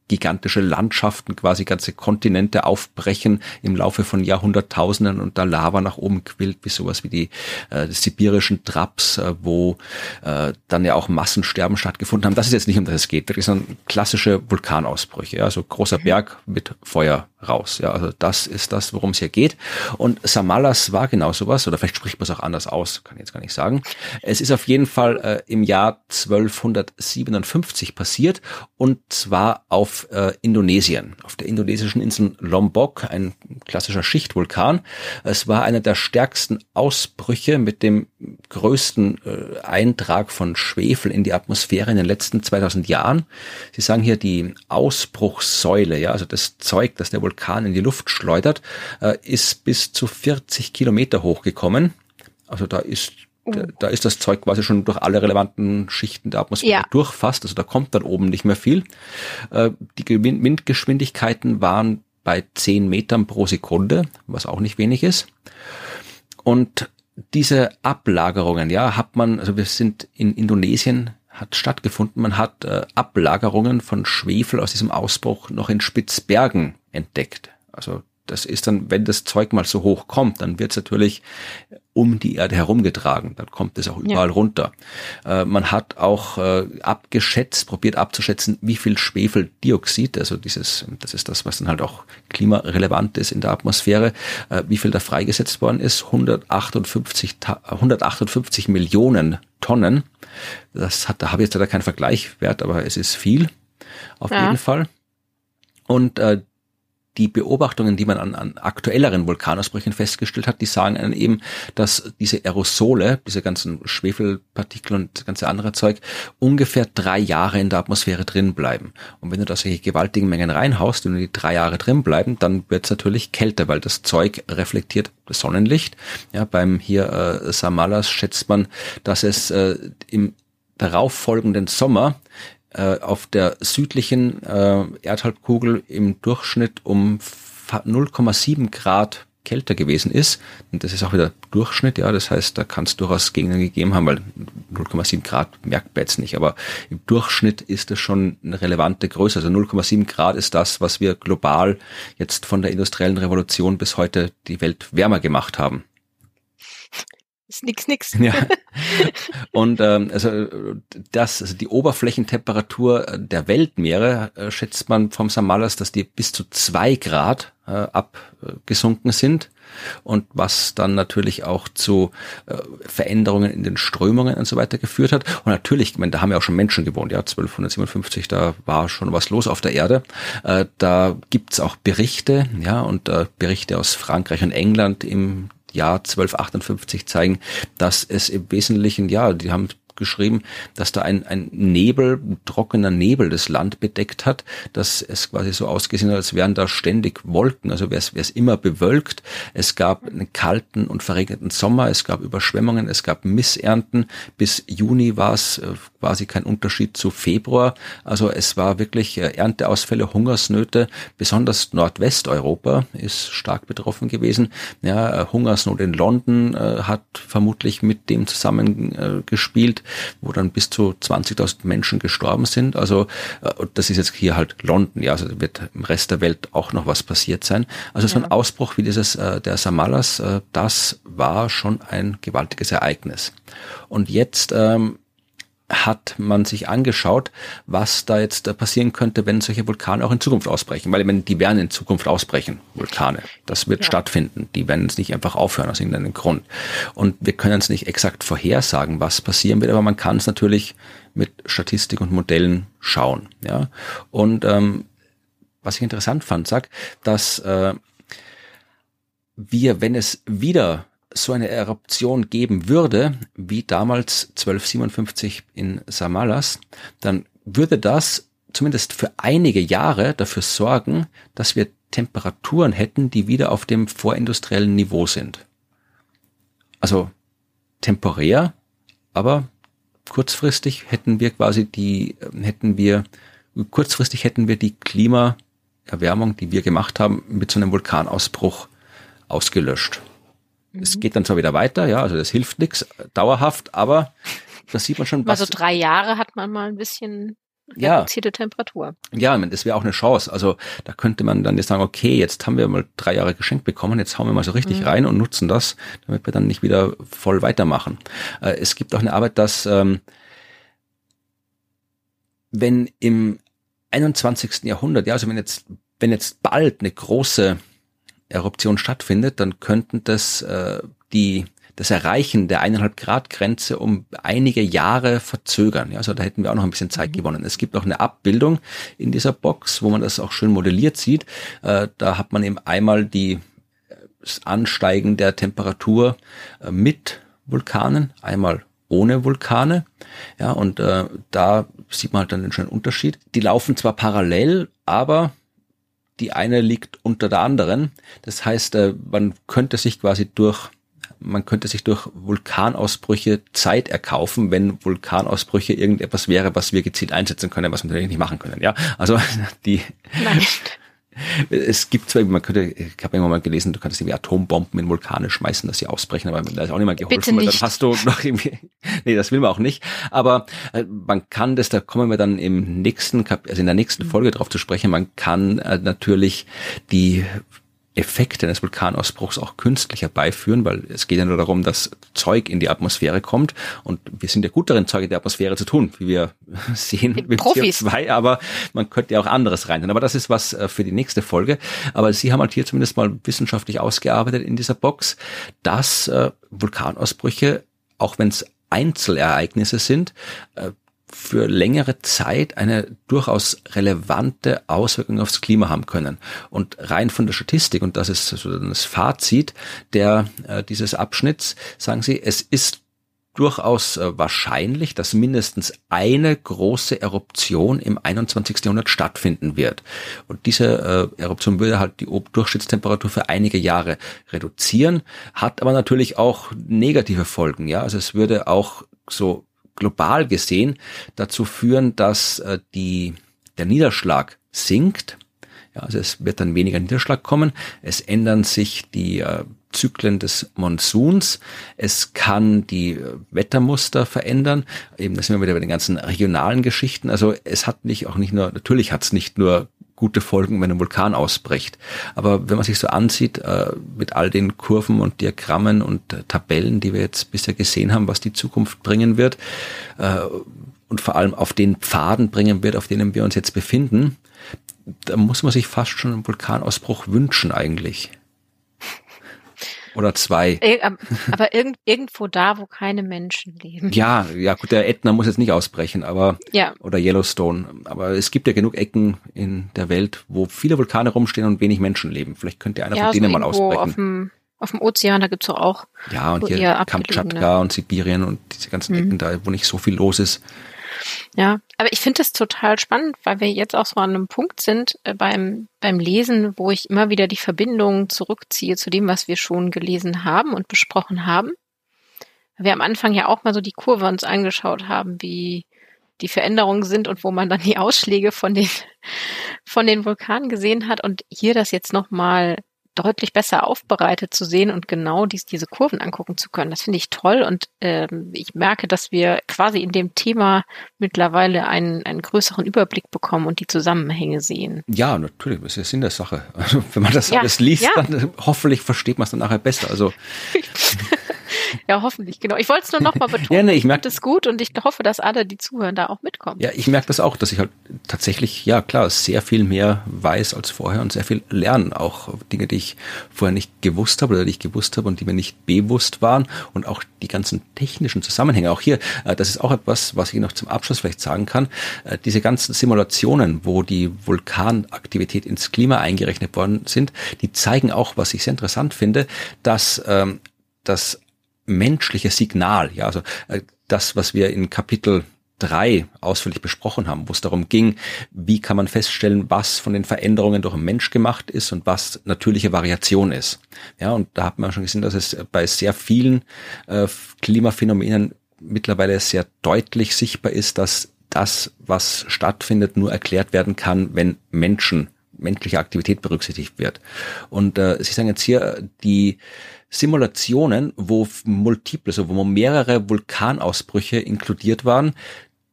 gigantische Landschaften, quasi ganze Kontinente aufbrechen im Laufe von Jahrhunderttausenden und da Lava nach oben quillt, wie sowas wie die äh, sibirischen Traps, äh, wo äh, dann ja auch Massensterben stattgefunden haben. Das ist jetzt nicht, um das es geht. Wirklich so ein klassische Vulkanausbrüche, ja, also großer Berg mit Feuer raus. Ja, also das ist das, worum es hier geht. Und Samalas war genau sowas, oder vielleicht spricht man es auch anders aus, kann ich jetzt gar nicht sagen. Es ist auf jeden Fall äh, im Jahr 1257 passiert und zwar auf äh, Indonesien, auf der indonesischen Insel Lombok, ein klassischer Schichtvulkan. Es war einer der stärksten Ausbrüche mit dem größten äh, Eintrag von Schwefel in die Atmosphäre in den letzten 2000 Jahren. Sie sagen hier die Ausbruchssäule, ja, also das Zeug, das der Vulkan in die Luft schleudert, äh, ist bis zu 40 Kilometer hochgekommen. Also da ist da, oh. da ist das Zeug quasi schon durch alle relevanten Schichten der Atmosphäre ja. durchfasst. Also da kommt dann oben nicht mehr viel. Äh, die Windgeschwindigkeiten waren bei 10 Metern pro Sekunde, was auch nicht wenig ist. Und diese Ablagerungen, ja, hat man, also wir sind in Indonesien, hat stattgefunden. Man hat äh, Ablagerungen von Schwefel aus diesem Ausbruch noch in Spitzbergen entdeckt. Also das ist dann, wenn das Zeug mal so hoch kommt, dann wird es natürlich um die Erde herumgetragen. Dann kommt es auch überall ja. runter. Äh, man hat auch äh, abgeschätzt, probiert abzuschätzen, wie viel Schwefeldioxid, also dieses, das ist das, was dann halt auch klimarelevant ist in der Atmosphäre, äh, wie viel da freigesetzt worden ist. 158, 158 Millionen Tonnen. Das hat, da habe ich jetzt leider keinen Vergleichwert, aber es ist viel, auf ja. jeden Fall. Und äh, die Beobachtungen, die man an, an aktuelleren Vulkanausbrüchen festgestellt hat, die sagen einem eben, dass diese Aerosole, diese ganzen Schwefelpartikel und das ganze andere Zeug, ungefähr drei Jahre in der Atmosphäre drin bleiben. Und wenn du da solche gewaltigen Mengen reinhaust und die drei Jahre drin bleiben, dann wird es natürlich kälter, weil das Zeug reflektiert das Sonnenlicht. Ja, beim hier äh, Samalas schätzt man, dass es äh, im darauffolgenden Sommer äh, auf der südlichen äh, Erdhalbkugel im Durchschnitt um 0,7 Grad kälter gewesen ist. Und das ist auch wieder Durchschnitt, ja. Das heißt, da kann es durchaus Gegenden gegeben haben, weil 0,7 Grad merkt man jetzt nicht. Aber im Durchschnitt ist das schon eine relevante Größe. Also 0,7 Grad ist das, was wir global jetzt von der industriellen Revolution bis heute die Welt wärmer gemacht haben. Ist nix, nix. Ja. Und ähm, also das, also die Oberflächentemperatur der Weltmeere äh, schätzt man vom Samalas, dass die bis zu zwei Grad äh, abgesunken sind und was dann natürlich auch zu äh, Veränderungen in den Strömungen und so weiter geführt hat. Und natürlich, ich meine, da haben ja auch schon Menschen gewohnt, ja, 1257, da war schon was los auf der Erde. Äh, da gibt's auch Berichte, ja, und äh, Berichte aus Frankreich und England im Jahr 1258 zeigen, dass es im Wesentlichen, ja, die haben geschrieben, dass da ein, ein Nebel, trockener Nebel das Land bedeckt hat, dass es quasi so ausgesehen hat, als wären da ständig Wolken, also wäre es immer bewölkt. Es gab einen kalten und verregneten Sommer, es gab Überschwemmungen, es gab Missernten. Bis Juni war es äh, quasi kein Unterschied zu Februar. Also es war wirklich äh, Ernteausfälle, Hungersnöte, besonders Nordwesteuropa ist stark betroffen gewesen. Ja, äh, Hungersnot in London äh, hat vermutlich mit dem zusammengespielt wo dann bis zu 20.000 Menschen gestorben sind. Also äh, das ist jetzt hier halt London, ja, also wird im Rest der Welt auch noch was passiert sein. Also so ein Ausbruch wie dieses äh, der Samalas, äh, das war schon ein gewaltiges Ereignis. Und jetzt ähm, hat man sich angeschaut, was da jetzt passieren könnte, wenn solche Vulkane auch in Zukunft ausbrechen. Weil ich meine, die werden in Zukunft ausbrechen, Vulkane. Das wird ja. stattfinden. Die werden jetzt nicht einfach aufhören aus irgendeinem Grund. Und wir können es nicht exakt vorhersagen, was passieren wird, aber man kann es natürlich mit Statistik und Modellen schauen. Ja. Und ähm, was ich interessant fand, sagt, dass äh, wir, wenn es wieder so eine Eruption geben würde, wie damals 1257 in Samalas, dann würde das zumindest für einige Jahre dafür sorgen, dass wir Temperaturen hätten, die wieder auf dem vorindustriellen Niveau sind. Also temporär, aber kurzfristig hätten wir quasi die, hätten wir, kurzfristig hätten wir die Klimaerwärmung, die wir gemacht haben, mit so einem Vulkanausbruch ausgelöscht. Mhm. Es geht dann zwar wieder weiter, ja, also das hilft nichts dauerhaft, aber das sieht man schon. Was, also drei Jahre hat man mal ein bisschen ja. reduzierte Temperatur. Ja, das wäre auch eine Chance. Also da könnte man dann jetzt sagen, okay, jetzt haben wir mal drei Jahre geschenkt bekommen, jetzt hauen wir mal so richtig mhm. rein und nutzen das, damit wir dann nicht wieder voll weitermachen. Äh, es gibt auch eine Arbeit, dass ähm, wenn im 21. Jahrhundert, ja, also wenn jetzt, wenn jetzt bald eine große Eruption stattfindet, dann könnten das äh, die das Erreichen der eineinhalb Grad Grenze um einige Jahre verzögern. Ja, also da hätten wir auch noch ein bisschen Zeit mhm. gewonnen. Es gibt auch eine Abbildung in dieser Box, wo man das auch schön modelliert sieht. Äh, da hat man eben einmal die das Ansteigen der Temperatur äh, mit Vulkanen, einmal ohne Vulkane. Ja, und äh, da sieht man halt dann den schönen Unterschied. Die laufen zwar parallel, aber die eine liegt unter der anderen. Das heißt, äh, man könnte sich quasi durch man könnte sich durch Vulkanausbrüche Zeit erkaufen, wenn Vulkanausbrüche irgendetwas wäre, was wir gezielt einsetzen können, was wir natürlich nicht machen können. Ja, also die. Nein. Es gibt zwar, man könnte, ich habe irgendwann mal gelesen, du kannst irgendwie Atombomben in Vulkane schmeißen, dass sie ausbrechen, aber da ist auch nicht mal geholfen, weil dann hast du noch irgendwie, nee, das will man auch nicht. Aber äh, man kann das, da kommen wir dann im nächsten, also in der nächsten Folge drauf zu sprechen, man kann äh, natürlich die Effekte eines Vulkanausbruchs auch künstlich herbeiführen, weil es geht ja nur darum, dass Zeug in die Atmosphäre kommt und wir sind ja gut darin, Zeug in die Atmosphäre zu tun, wie wir sehen mit, mit CO2, aber man könnte ja auch anderes rein. Aber das ist was äh, für die nächste Folge. Aber Sie haben halt hier zumindest mal wissenschaftlich ausgearbeitet in dieser Box, dass äh, Vulkanausbrüche, auch wenn es Einzelereignisse sind, äh, für längere Zeit eine durchaus relevante Auswirkung aufs Klima haben können. Und rein von der Statistik, und das ist so das Fazit der, äh, dieses Abschnitts, sagen sie, es ist durchaus äh, wahrscheinlich, dass mindestens eine große Eruption im 21. Jahrhundert stattfinden wird. Und diese äh, Eruption würde halt die Durchschnittstemperatur für einige Jahre reduzieren, hat aber natürlich auch negative Folgen. Ja, also es würde auch so global gesehen dazu führen, dass äh, die, der Niederschlag sinkt. Ja, also es wird dann weniger Niederschlag kommen. Es ändern sich die äh, Zyklen des Monsuns. Es kann die äh, Wettermuster verändern. Eben, da sind wir wieder bei den ganzen regionalen Geschichten. Also es hat nicht auch nicht nur, natürlich hat es nicht nur gute Folgen, wenn ein Vulkan ausbricht. Aber wenn man sich so ansieht, äh, mit all den Kurven und Diagrammen und Tabellen, die wir jetzt bisher gesehen haben, was die Zukunft bringen wird, äh, und vor allem auf den Pfaden bringen wird, auf denen wir uns jetzt befinden, da muss man sich fast schon einen Vulkanausbruch wünschen eigentlich. Oder zwei. Aber irgend, irgendwo da, wo keine Menschen leben. Ja, ja, gut, der Ätna muss jetzt nicht ausbrechen, aber, ja. oder Yellowstone. Aber es gibt ja genug Ecken in der Welt, wo viele Vulkane rumstehen und wenig Menschen leben. Vielleicht könnte einer ja, von denen mal ausbrechen. Auf dem, auf dem Ozean, da gibt's auch. Ja, und hier Kamtschatka und Sibirien und diese ganzen mhm. Ecken da, wo nicht so viel los ist. Ja, aber ich finde das total spannend, weil wir jetzt auch so an einem Punkt sind äh, beim, beim Lesen, wo ich immer wieder die Verbindung zurückziehe zu dem, was wir schon gelesen haben und besprochen haben. Wir am Anfang ja auch mal so die Kurve uns angeschaut haben, wie die Veränderungen sind und wo man dann die Ausschläge von den, von den Vulkanen gesehen hat und hier das jetzt nochmal deutlich besser aufbereitet zu sehen und genau dies, diese Kurven angucken zu können. Das finde ich toll und ähm, ich merke, dass wir quasi in dem Thema mittlerweile einen, einen größeren Überblick bekommen und die Zusammenhänge sehen. Ja, natürlich, das ist ja Sinn der Sache. Also wenn man das ja, alles liest, ja. dann hoffentlich versteht man es dann nachher besser. Also ja, hoffentlich, genau. Ich wollte es nur noch mal betonen. ja, nee, ich merke das gut und ich hoffe, dass alle, die zuhören, da auch mitkommen. Ja, ich merke das auch, dass ich halt tatsächlich, ja klar, sehr viel mehr weiß als vorher und sehr viel lerne. Auch Dinge, die ich vorher nicht gewusst habe oder die ich gewusst habe und die mir nicht bewusst waren und auch die ganzen technischen Zusammenhänge. Auch hier, äh, das ist auch etwas, was ich noch zum Abschluss vielleicht sagen kann. Äh, diese ganzen Simulationen, wo die Vulkanaktivität ins Klima eingerechnet worden sind, die zeigen auch, was ich sehr interessant finde, dass ähm, menschliche Signal, ja, also äh, das, was wir in Kapitel drei ausführlich besprochen haben, wo es darum ging, wie kann man feststellen, was von den Veränderungen durch einen Mensch gemacht ist und was natürliche Variation ist. Ja, und da hat man schon gesehen, dass es bei sehr vielen äh, Klimaphänomenen mittlerweile sehr deutlich sichtbar ist, dass das, was stattfindet, nur erklärt werden kann, wenn Menschen, menschliche Aktivität berücksichtigt wird. Und äh, Sie sagen jetzt hier, die Simulationen, wo multiple, also wo mehrere Vulkanausbrüche inkludiert waren,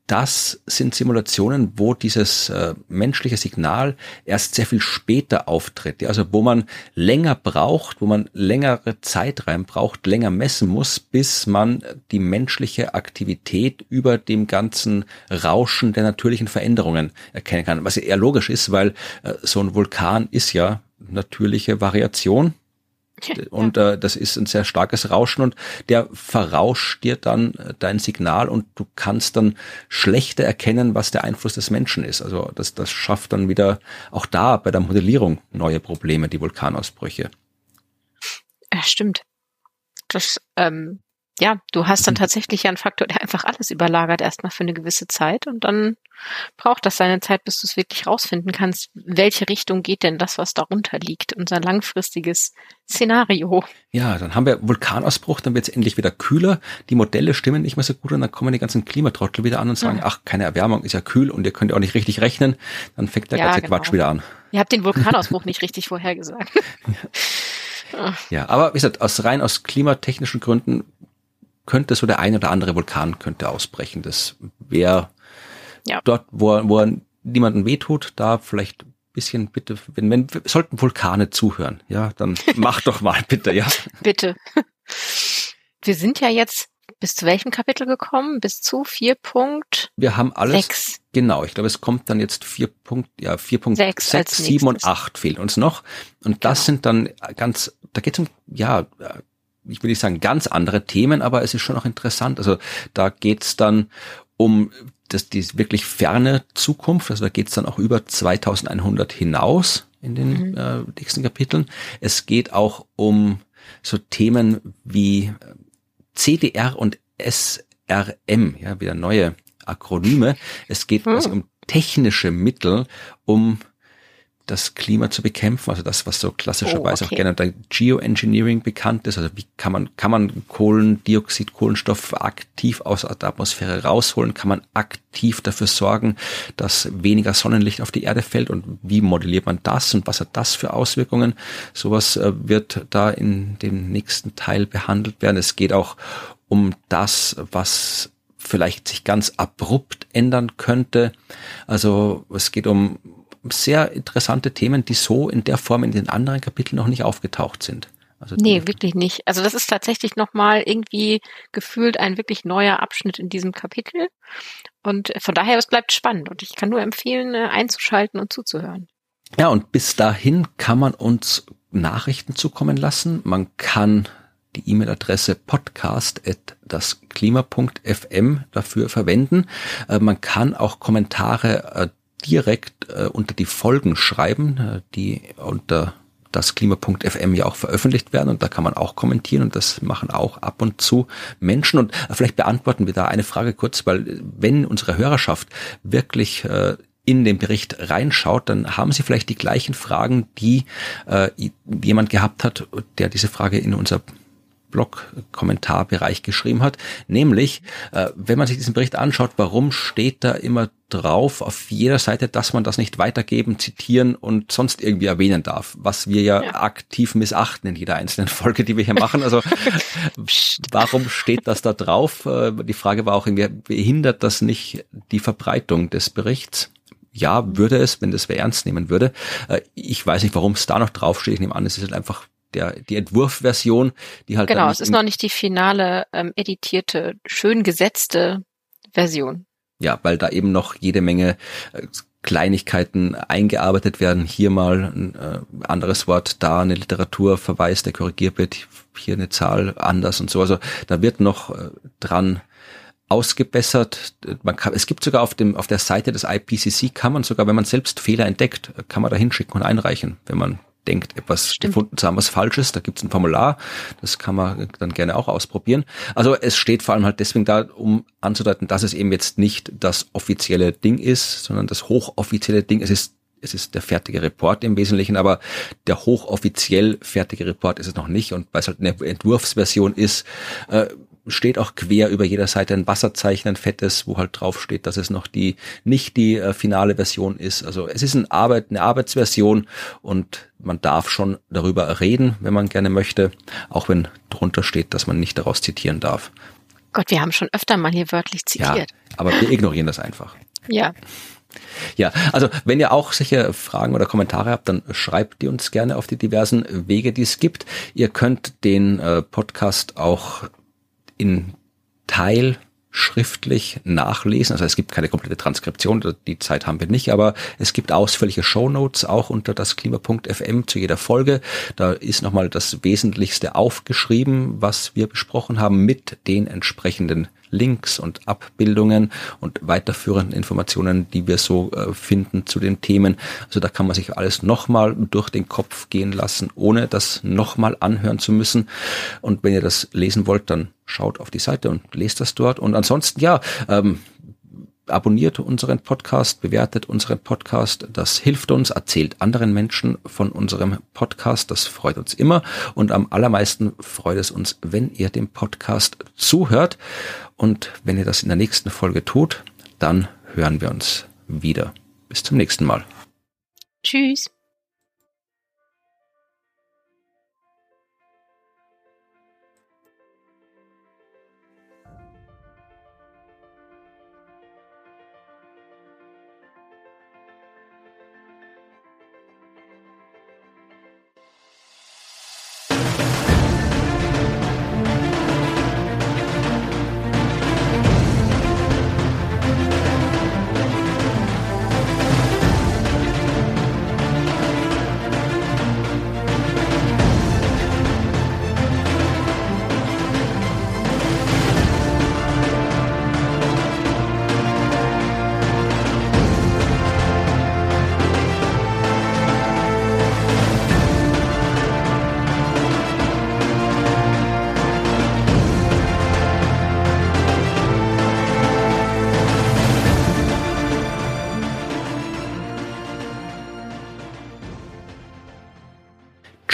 das sind Simulationen, wo dieses äh, menschliche Signal erst sehr viel später auftritt. Ja, also wo man länger braucht, wo man längere Zeit rein braucht, länger messen muss, bis man die menschliche Aktivität über dem ganzen Rauschen der natürlichen Veränderungen erkennen kann. Was eher logisch ist, weil äh, so ein Vulkan ist ja natürliche Variation und äh, das ist ein sehr starkes Rauschen und der verrauscht dir dann äh, dein Signal und du kannst dann schlechter erkennen, was der Einfluss des Menschen ist. Also das, das schafft dann wieder auch da bei der Modellierung neue Probleme, die Vulkanausbrüche. Ja, stimmt. Das ähm, ja, du hast dann tatsächlich einen Faktor, der einfach alles überlagert erstmal für eine gewisse Zeit und dann braucht das seine Zeit, bis du es wirklich rausfinden kannst, welche Richtung geht denn das, was darunter liegt, unser langfristiges Szenario. Ja, dann haben wir Vulkanausbruch, dann wird es endlich wieder kühler, die Modelle stimmen nicht mehr so gut und dann kommen die ganzen Klimatrottel wieder an und sagen, ja. ach, keine Erwärmung, ist ja kühl und ihr könnt ja auch nicht richtig rechnen, dann fängt der ja, ganze genau. Quatsch wieder an. Ihr habt den Vulkanausbruch nicht richtig vorhergesagt. Ja, aber wie gesagt, aus rein aus klimatechnischen Gründen könnte so der ein oder andere Vulkan könnte ausbrechen. Das wäre ja. dort, wo, wo niemanden wehtut, da vielleicht bisschen bitte, wenn, wenn sollten Vulkane zuhören, ja, dann mach doch mal bitte, ja. bitte. Wir sind ja jetzt bis zu welchem Kapitel gekommen? Bis zu vier Punkt. Wir haben alles. Sechs. Genau, ich glaube, es kommt dann jetzt vier Punkt, ja, vier Punkt sechs, sechs sieben und acht fehlen uns noch. Und das genau. sind dann ganz, da geht es um, ja, ich will nicht sagen ganz andere Themen, aber es ist schon auch interessant. Also da geht's dann um das, die wirklich ferne Zukunft, also da geht's dann auch über 2100 hinaus in den mhm. äh, nächsten Kapiteln. Es geht auch um so Themen wie CDR und SRM, ja, wieder neue Akronyme. Es geht mhm. also um technische Mittel, um das Klima zu bekämpfen, also das, was so klassischerweise oh, okay. auch gerne unter Geoengineering bekannt ist. Also wie kann man, kann man Kohlendioxid, Kohlenstoff aktiv aus der Atmosphäre rausholen? Kann man aktiv dafür sorgen, dass weniger Sonnenlicht auf die Erde fällt? Und wie modelliert man das? Und was hat das für Auswirkungen? Sowas äh, wird da in dem nächsten Teil behandelt werden. Es geht auch um das, was vielleicht sich ganz abrupt ändern könnte. Also es geht um sehr interessante Themen, die so in der Form in den anderen Kapiteln noch nicht aufgetaucht sind. Also nee, wirklich nicht. Also das ist tatsächlich nochmal irgendwie gefühlt ein wirklich neuer Abschnitt in diesem Kapitel. Und von daher, es bleibt spannend und ich kann nur empfehlen, äh, einzuschalten und zuzuhören. Ja, und bis dahin kann man uns Nachrichten zukommen lassen. Man kann die E-Mail-Adresse podcast.dasklima.fm dafür verwenden. Äh, man kann auch Kommentare äh, direkt äh, unter die Folgen schreiben, äh, die unter das Klima.fm ja auch veröffentlicht werden. Und da kann man auch kommentieren und das machen auch ab und zu Menschen. Und äh, vielleicht beantworten wir da eine Frage kurz, weil wenn unsere Hörerschaft wirklich äh, in den Bericht reinschaut, dann haben Sie vielleicht die gleichen Fragen, die äh, jemand gehabt hat, der diese Frage in unser Blog-Kommentarbereich geschrieben hat, nämlich, äh, wenn man sich diesen Bericht anschaut, warum steht da immer drauf auf jeder Seite, dass man das nicht weitergeben, zitieren und sonst irgendwie erwähnen darf, was wir ja, ja. aktiv missachten in jeder einzelnen Folge, die wir hier machen. Also warum steht das da drauf? Äh, die Frage war auch irgendwie, behindert das nicht die Verbreitung des Berichts? Ja, würde es, wenn das wer ernst nehmen würde. Äh, ich weiß nicht, warum es da noch draufsteht. Ich nehme an, es ist halt einfach der, die Entwurfversion, die halt. Genau, es ist noch nicht die finale, ähm, editierte, schön gesetzte Version. Ja, weil da eben noch jede Menge äh, Kleinigkeiten eingearbeitet werden. Hier mal ein äh, anderes Wort, da eine Literaturverweis, der korrigiert wird, hier eine Zahl anders und so. Also da wird noch äh, dran ausgebessert. Man kann, es gibt sogar auf dem auf der Seite des IPCC kann man sogar, wenn man selbst Fehler entdeckt, kann man da hinschicken und einreichen, wenn man denkt, etwas Stimmt. gefunden zu haben, was falsch ist. Da gibt es ein Formular, das kann man dann gerne auch ausprobieren. Also es steht vor allem halt deswegen da, um anzudeuten, dass es eben jetzt nicht das offizielle Ding ist, sondern das hochoffizielle Ding. Es ist es ist der fertige Report im Wesentlichen, aber der hochoffiziell fertige Report ist es noch nicht. Und weil es halt eine Entwurfsversion ist, äh, steht auch quer über jeder Seite ein Wasserzeichen, ein fettes, wo halt drauf steht, dass es noch die nicht die äh, finale Version ist. Also es ist eine Arbeit, eine Arbeitsversion und man darf schon darüber reden, wenn man gerne möchte, auch wenn drunter steht, dass man nicht daraus zitieren darf. Gott, wir haben schon öfter mal hier wörtlich zitiert. Ja, aber wir ignorieren das einfach. Ja. Ja, also wenn ihr auch solche Fragen oder Kommentare habt, dann schreibt die uns gerne auf die diversen Wege, die es gibt. Ihr könnt den äh, Podcast auch in Teil schriftlich nachlesen. Also es gibt keine komplette Transkription, die Zeit haben wir nicht, aber es gibt ausführliche Shownotes auch unter das Klima.fm zu jeder Folge. Da ist nochmal das Wesentlichste aufgeschrieben, was wir besprochen haben mit den entsprechenden Links und Abbildungen und weiterführenden Informationen, die wir so äh, finden zu den Themen. Also da kann man sich alles nochmal durch den Kopf gehen lassen, ohne das nochmal anhören zu müssen. Und wenn ihr das lesen wollt, dann schaut auf die Seite und lest das dort. Und ansonsten, ja, ähm, abonniert unseren Podcast, bewertet unseren Podcast. Das hilft uns, erzählt anderen Menschen von unserem Podcast. Das freut uns immer. Und am allermeisten freut es uns, wenn ihr dem Podcast zuhört. Und wenn ihr das in der nächsten Folge tut, dann hören wir uns wieder. Bis zum nächsten Mal. Tschüss.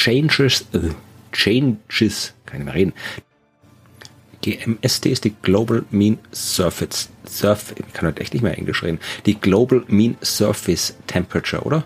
Changes, äh, Changes, kann ich mehr reden. GMST ist die Global Mean Surface, Surf, ich kann heute echt nicht mehr Englisch reden, die Global Mean Surface Temperature, oder?